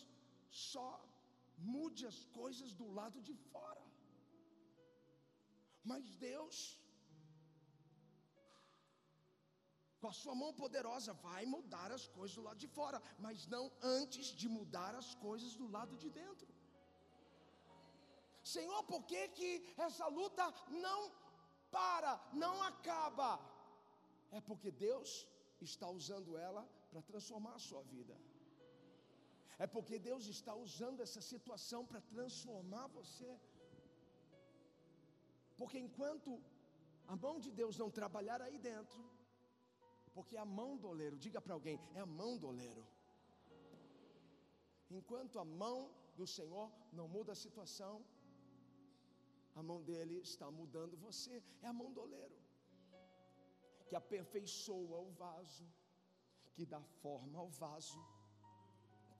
só mude as coisas do lado de fora. Mas Deus, com a sua mão poderosa, vai mudar as coisas do lado de fora, mas não antes de mudar as coisas do lado de dentro. Senhor, por que, que essa luta não para, não acaba? É porque Deus está usando ela para transformar a sua vida. É porque Deus está usando essa situação para transformar você. Porque enquanto a mão de Deus não trabalhar aí dentro, porque é a mão do oleiro, diga para alguém, é a mão do oleiro. Enquanto a mão do Senhor não muda a situação, a mão dele está mudando você, é a mão do oleiro, que aperfeiçoa o vaso, que dá forma ao vaso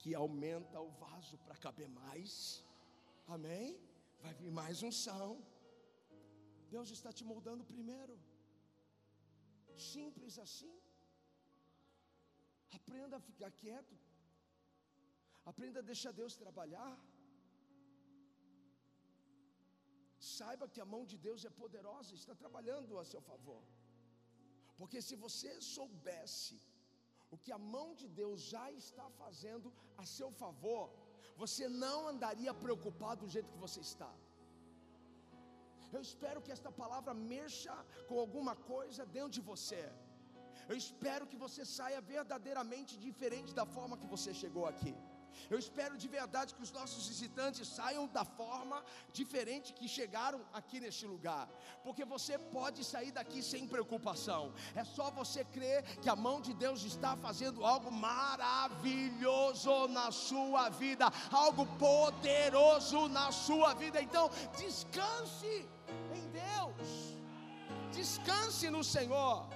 que aumenta o vaso para caber mais. Amém? Vai vir mais unção. Deus está te moldando primeiro. Simples assim. Aprenda a ficar quieto. Aprenda a deixar Deus trabalhar. Saiba que a mão de Deus é poderosa, está trabalhando a seu favor. Porque se você soubesse o que a mão de Deus já está fazendo a seu favor, você não andaria preocupado do jeito que você está. Eu espero que esta palavra mexa com alguma coisa dentro de você. Eu espero que você saia verdadeiramente diferente da forma que você chegou aqui. Eu espero de verdade que os nossos visitantes saiam da forma diferente que chegaram aqui neste lugar, porque você pode sair daqui sem preocupação. É só você crer que a mão de Deus está fazendo algo maravilhoso na sua vida, algo poderoso na sua vida. Então, descanse em Deus. Descanse no Senhor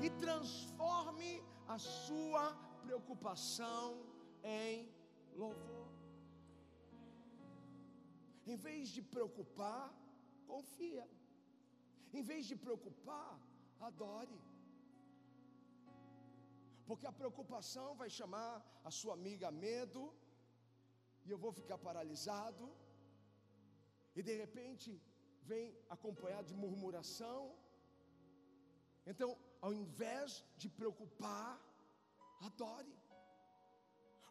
e transforme a sua preocupação em louvor. Em vez de preocupar, confia. Em vez de preocupar, adore. Porque a preocupação vai chamar a sua amiga medo, e eu vou ficar paralisado, e de repente vem acompanhado de murmuração. Então, ao invés de preocupar, adore.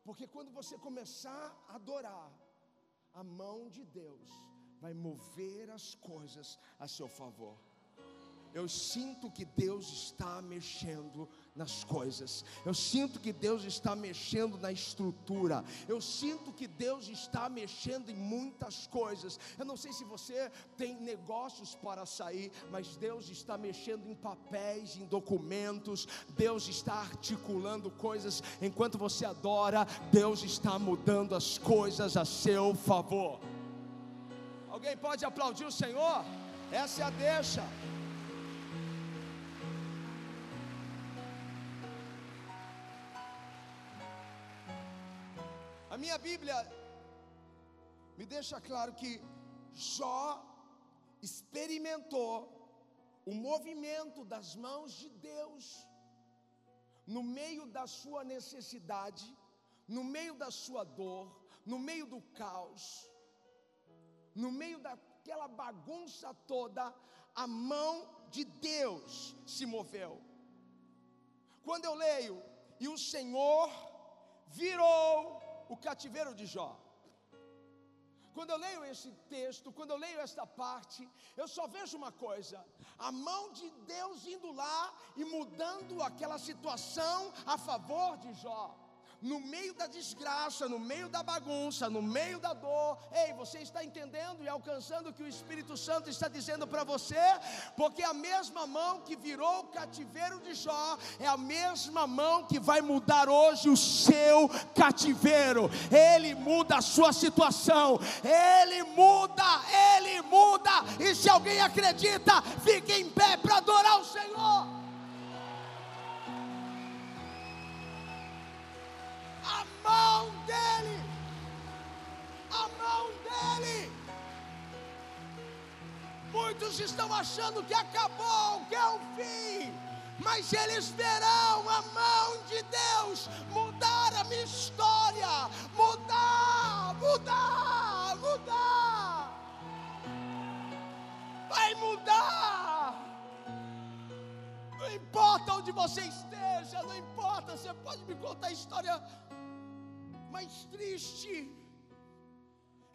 Porque quando você começar a adorar, a mão de Deus vai mover as coisas a seu favor. Eu sinto que Deus está mexendo nas coisas. Eu sinto que Deus está mexendo na estrutura. Eu sinto que Deus está mexendo em muitas coisas. Eu não sei se você tem negócios para sair, mas Deus está mexendo em papéis, em documentos. Deus está articulando coisas. Enquanto você adora, Deus está mudando as coisas a seu favor. Alguém pode aplaudir o Senhor? Essa é a deixa. Bíblia me deixa claro que Jó experimentou o movimento das mãos de Deus no meio da sua necessidade, no meio da sua dor, no meio do caos, no meio daquela bagunça toda, a mão de Deus se moveu. Quando eu leio, e o Senhor virou o cativeiro de Jó. Quando eu leio esse texto, quando eu leio esta parte, eu só vejo uma coisa: a mão de Deus indo lá e mudando aquela situação a favor de Jó no meio da desgraça, no meio da bagunça, no meio da dor. Ei, você está entendendo e alcançando o que o Espírito Santo está dizendo para você? Porque a mesma mão que virou o cativeiro de Jó é a mesma mão que vai mudar hoje o seu cativeiro. Ele muda a sua situação, ele muda, ele muda. E se alguém acredita, fique em pé para adorar o Senhor. Mão dele, a mão dele. Muitos estão achando que acabou, que é o fim, mas eles verão a mão de Deus mudar a minha história, mudar, mudar, mudar. Vai mudar. Não importa onde você esteja, não importa, você pode me contar a história mais triste.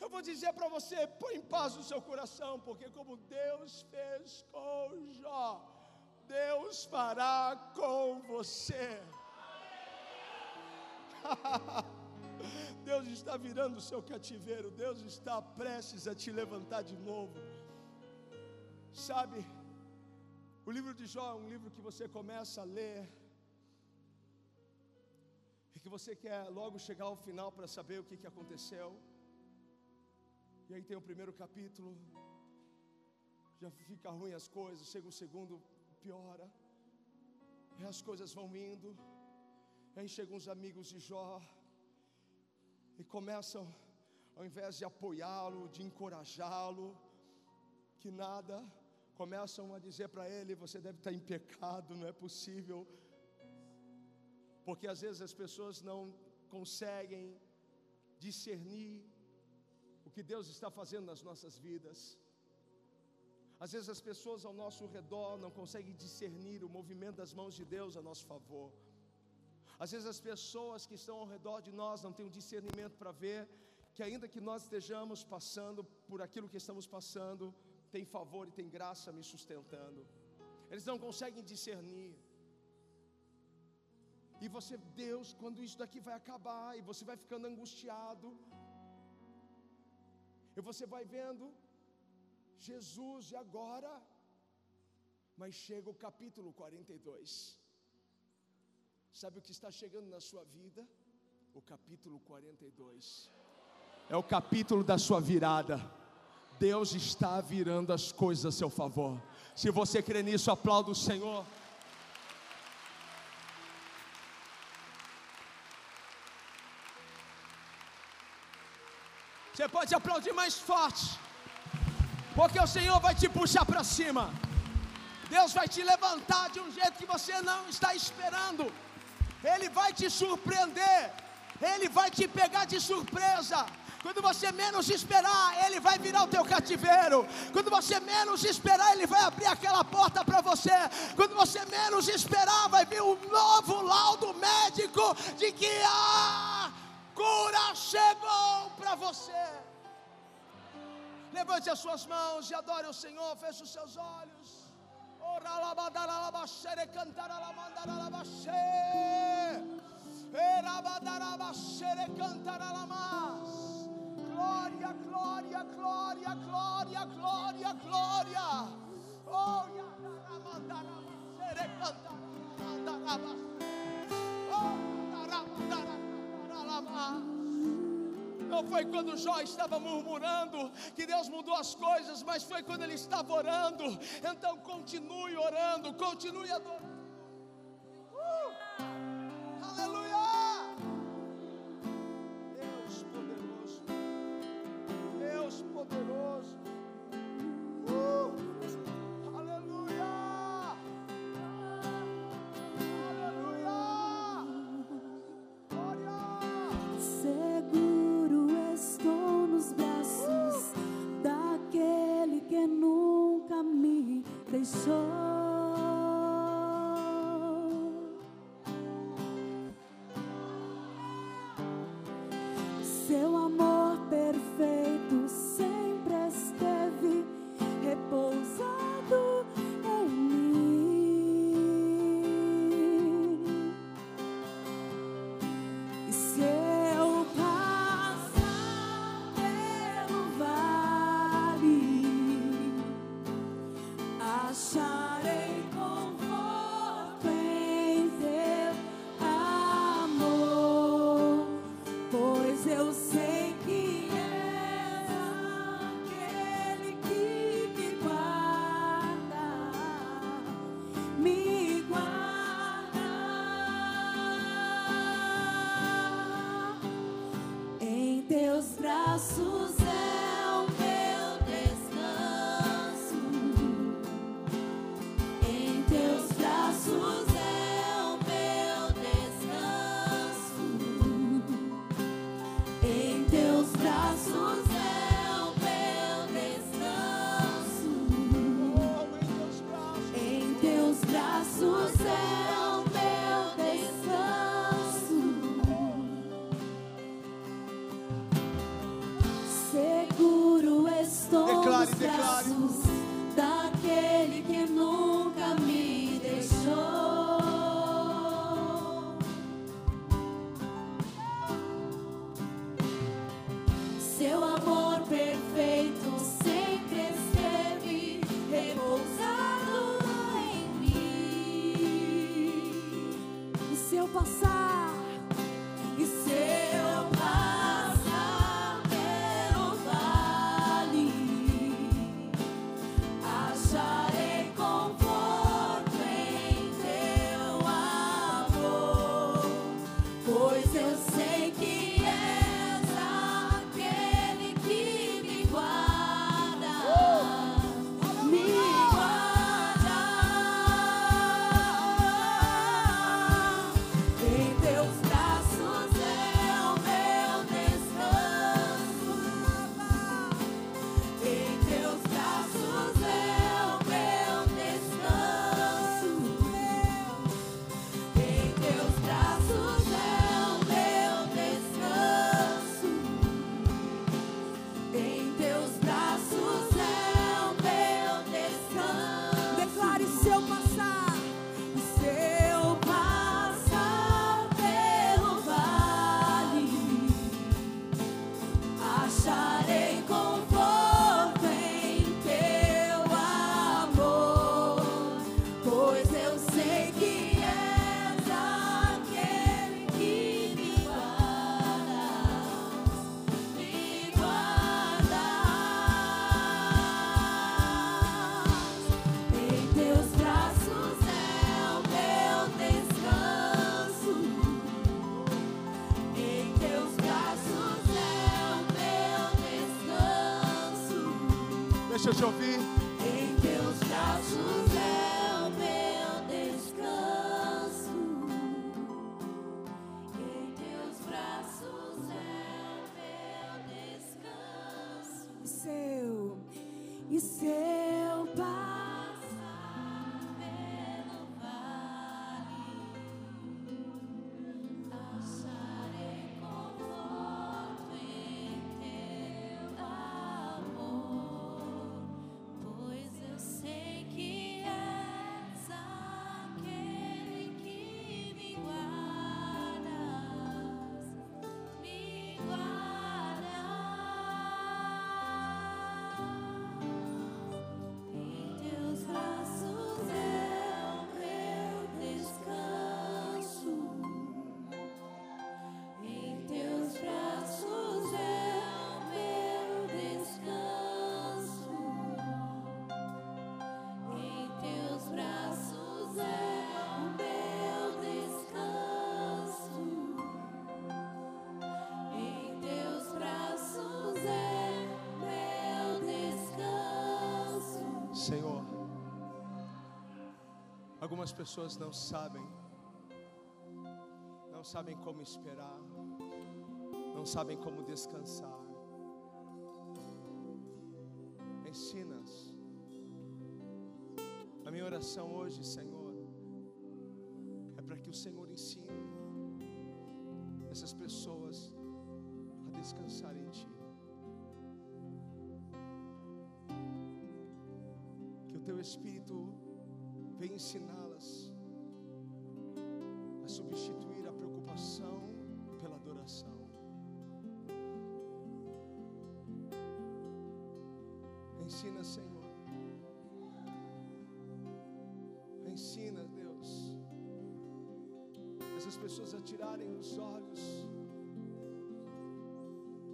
Eu vou dizer para você: põe em paz o seu coração, porque como Deus fez com Jó, Deus fará com você. Deus está virando o seu cativeiro, Deus está prestes a te levantar de novo. Sabe, o livro de Jó é um livro que você começa a ler que você quer logo chegar ao final para saber o que, que aconteceu. E aí tem o primeiro capítulo, já fica ruim as coisas, chega o segundo, piora, e as coisas vão indo, e aí chegam os amigos de Jó, e começam, ao invés de apoiá-lo, de encorajá-lo, que nada, começam a dizer para ele: você deve estar em pecado, não é possível porque às vezes as pessoas não conseguem discernir o que Deus está fazendo nas nossas vidas. Às vezes as pessoas ao nosso redor não conseguem discernir o movimento das mãos de Deus a nosso favor. Às vezes as pessoas que estão ao redor de nós não têm um discernimento para ver que ainda que nós estejamos passando por aquilo que estamos passando, tem favor e tem graça me sustentando. Eles não conseguem discernir. E você, Deus, quando isso daqui vai acabar, e você vai ficando angustiado, e você vai vendo Jesus e agora, mas chega o capítulo 42. Sabe o que está chegando na sua vida? O capítulo 42. É o capítulo da sua virada. Deus está virando as coisas a seu favor. Se você crê nisso, aplauda o Senhor. Pode aplaudir mais forte, porque o Senhor vai te puxar para cima. Deus vai te levantar de um jeito que você não está esperando. Ele vai te surpreender. Ele vai te pegar de surpresa. Quando você menos esperar, Ele vai virar o teu cativeiro. Quando você menos esperar, Ele vai abrir aquela porta para você. Quando você menos esperar, vai vir um novo laudo médico de que a cura chegou para você. Levante as suas mãos e adore o Senhor, feche os seus olhos. Glória, glória, glória, glória, glória, glória. Oh, Oh, não foi quando Jó estava murmurando que Deus mudou as coisas, mas foi quando ele estava orando. Então continue orando, continue adorando. as pessoas não sabem, não sabem como esperar, não sabem como descansar. Ensina. A minha oração hoje, Senhor, é para que o Senhor ensine essas pessoas a descansar em Ti. Que o Teu Espírito venha ensinar a substituir a preocupação pela adoração. Ensina, Senhor. Ensina, Deus, essas pessoas a tirarem os olhos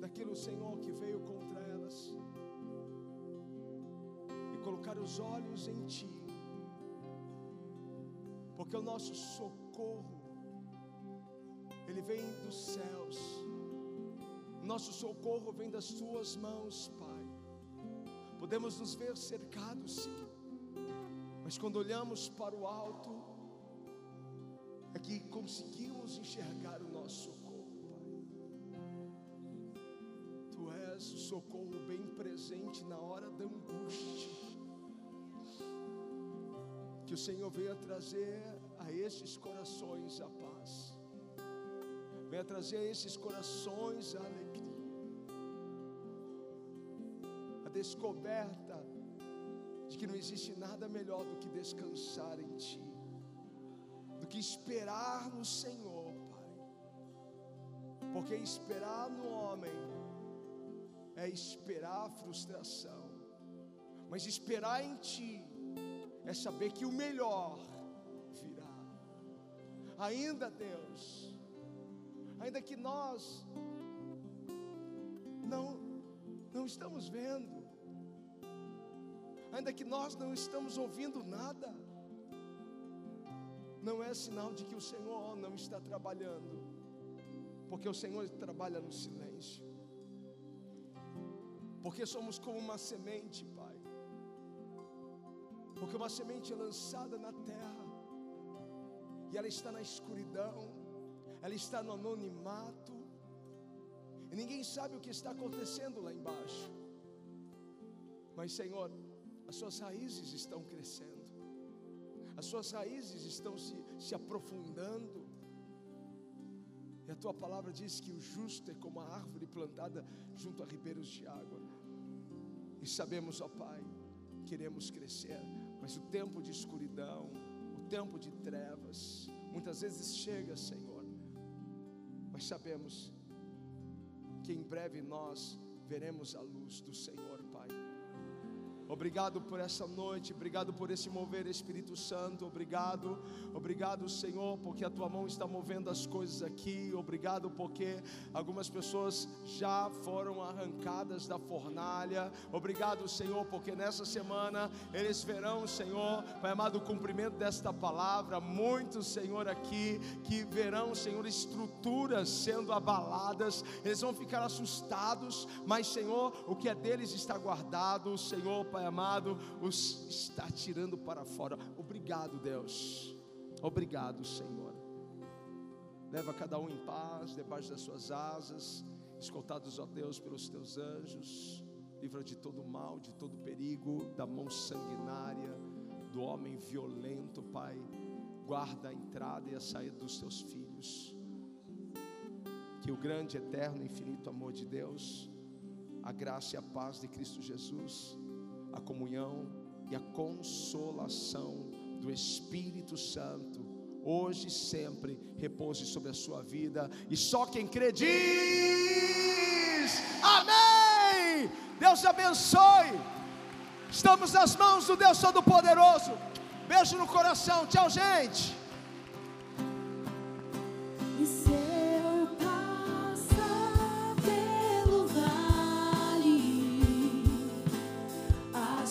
daquilo, Senhor, que veio contra elas e colocar os olhos em Ti porque o nosso socorro, ele vem dos céus, nosso socorro vem das Tuas mãos, Pai. Podemos nos ver cercados, sim, mas quando olhamos para o alto, é que conseguimos enxergar o nosso socorro, Pai. Tu és o socorro bem presente na hora da angústia. Que o Senhor venha trazer a estes corações a paz, venha trazer a esses corações a alegria, a descoberta de que não existe nada melhor do que descansar em Ti do que esperar no Senhor, Pai. Porque esperar no homem é esperar a frustração, mas esperar em Ti é saber que o melhor. Ainda, Deus, ainda que nós não não estamos vendo, ainda que nós não estamos ouvindo nada, não é sinal de que o Senhor não está trabalhando, porque o Senhor trabalha no silêncio, porque somos como uma semente, Pai, porque uma semente é lançada na terra, e ela está na escuridão, ela está no anonimato, e ninguém sabe o que está acontecendo lá embaixo, mas Senhor, as suas raízes estão crescendo as suas raízes estão se, se aprofundando. E a tua palavra diz que o justo é como a árvore plantada junto a ribeiros de água. E sabemos, ó Pai, queremos crescer, mas o tempo de escuridão, tempo de trevas, muitas vezes chega, Senhor. Mas sabemos que em breve nós veremos a luz do Senhor. Obrigado por essa noite, obrigado por esse mover, Espírito Santo. Obrigado, obrigado, Senhor, porque a tua mão está movendo as coisas aqui. Obrigado, porque algumas pessoas já foram arrancadas da fornalha. Obrigado, Senhor, porque nessa semana eles verão, Senhor, Pai amado, o cumprimento desta palavra. Muitos, Senhor, aqui que verão, Senhor, estruturas sendo abaladas. Eles vão ficar assustados, mas, Senhor, o que é deles está guardado, Senhor. Pai amado, os está tirando para fora. Obrigado, Deus. Obrigado, Senhor. Leva cada um em paz, debaixo das suas asas, escoltados, ó Deus, pelos teus anjos. Livra de todo mal, de todo perigo, da mão sanguinária, do homem violento, Pai. Guarda a entrada e a saída dos teus filhos. Que o grande, eterno, infinito amor de Deus, a graça e a paz de Cristo Jesus a comunhão e a consolação do Espírito Santo, hoje e sempre, repouse sobre a sua vida. E só quem crê diz: Amém! Deus abençoe. Estamos nas mãos do Deus Todo-Poderoso. Beijo no coração. Tchau, gente.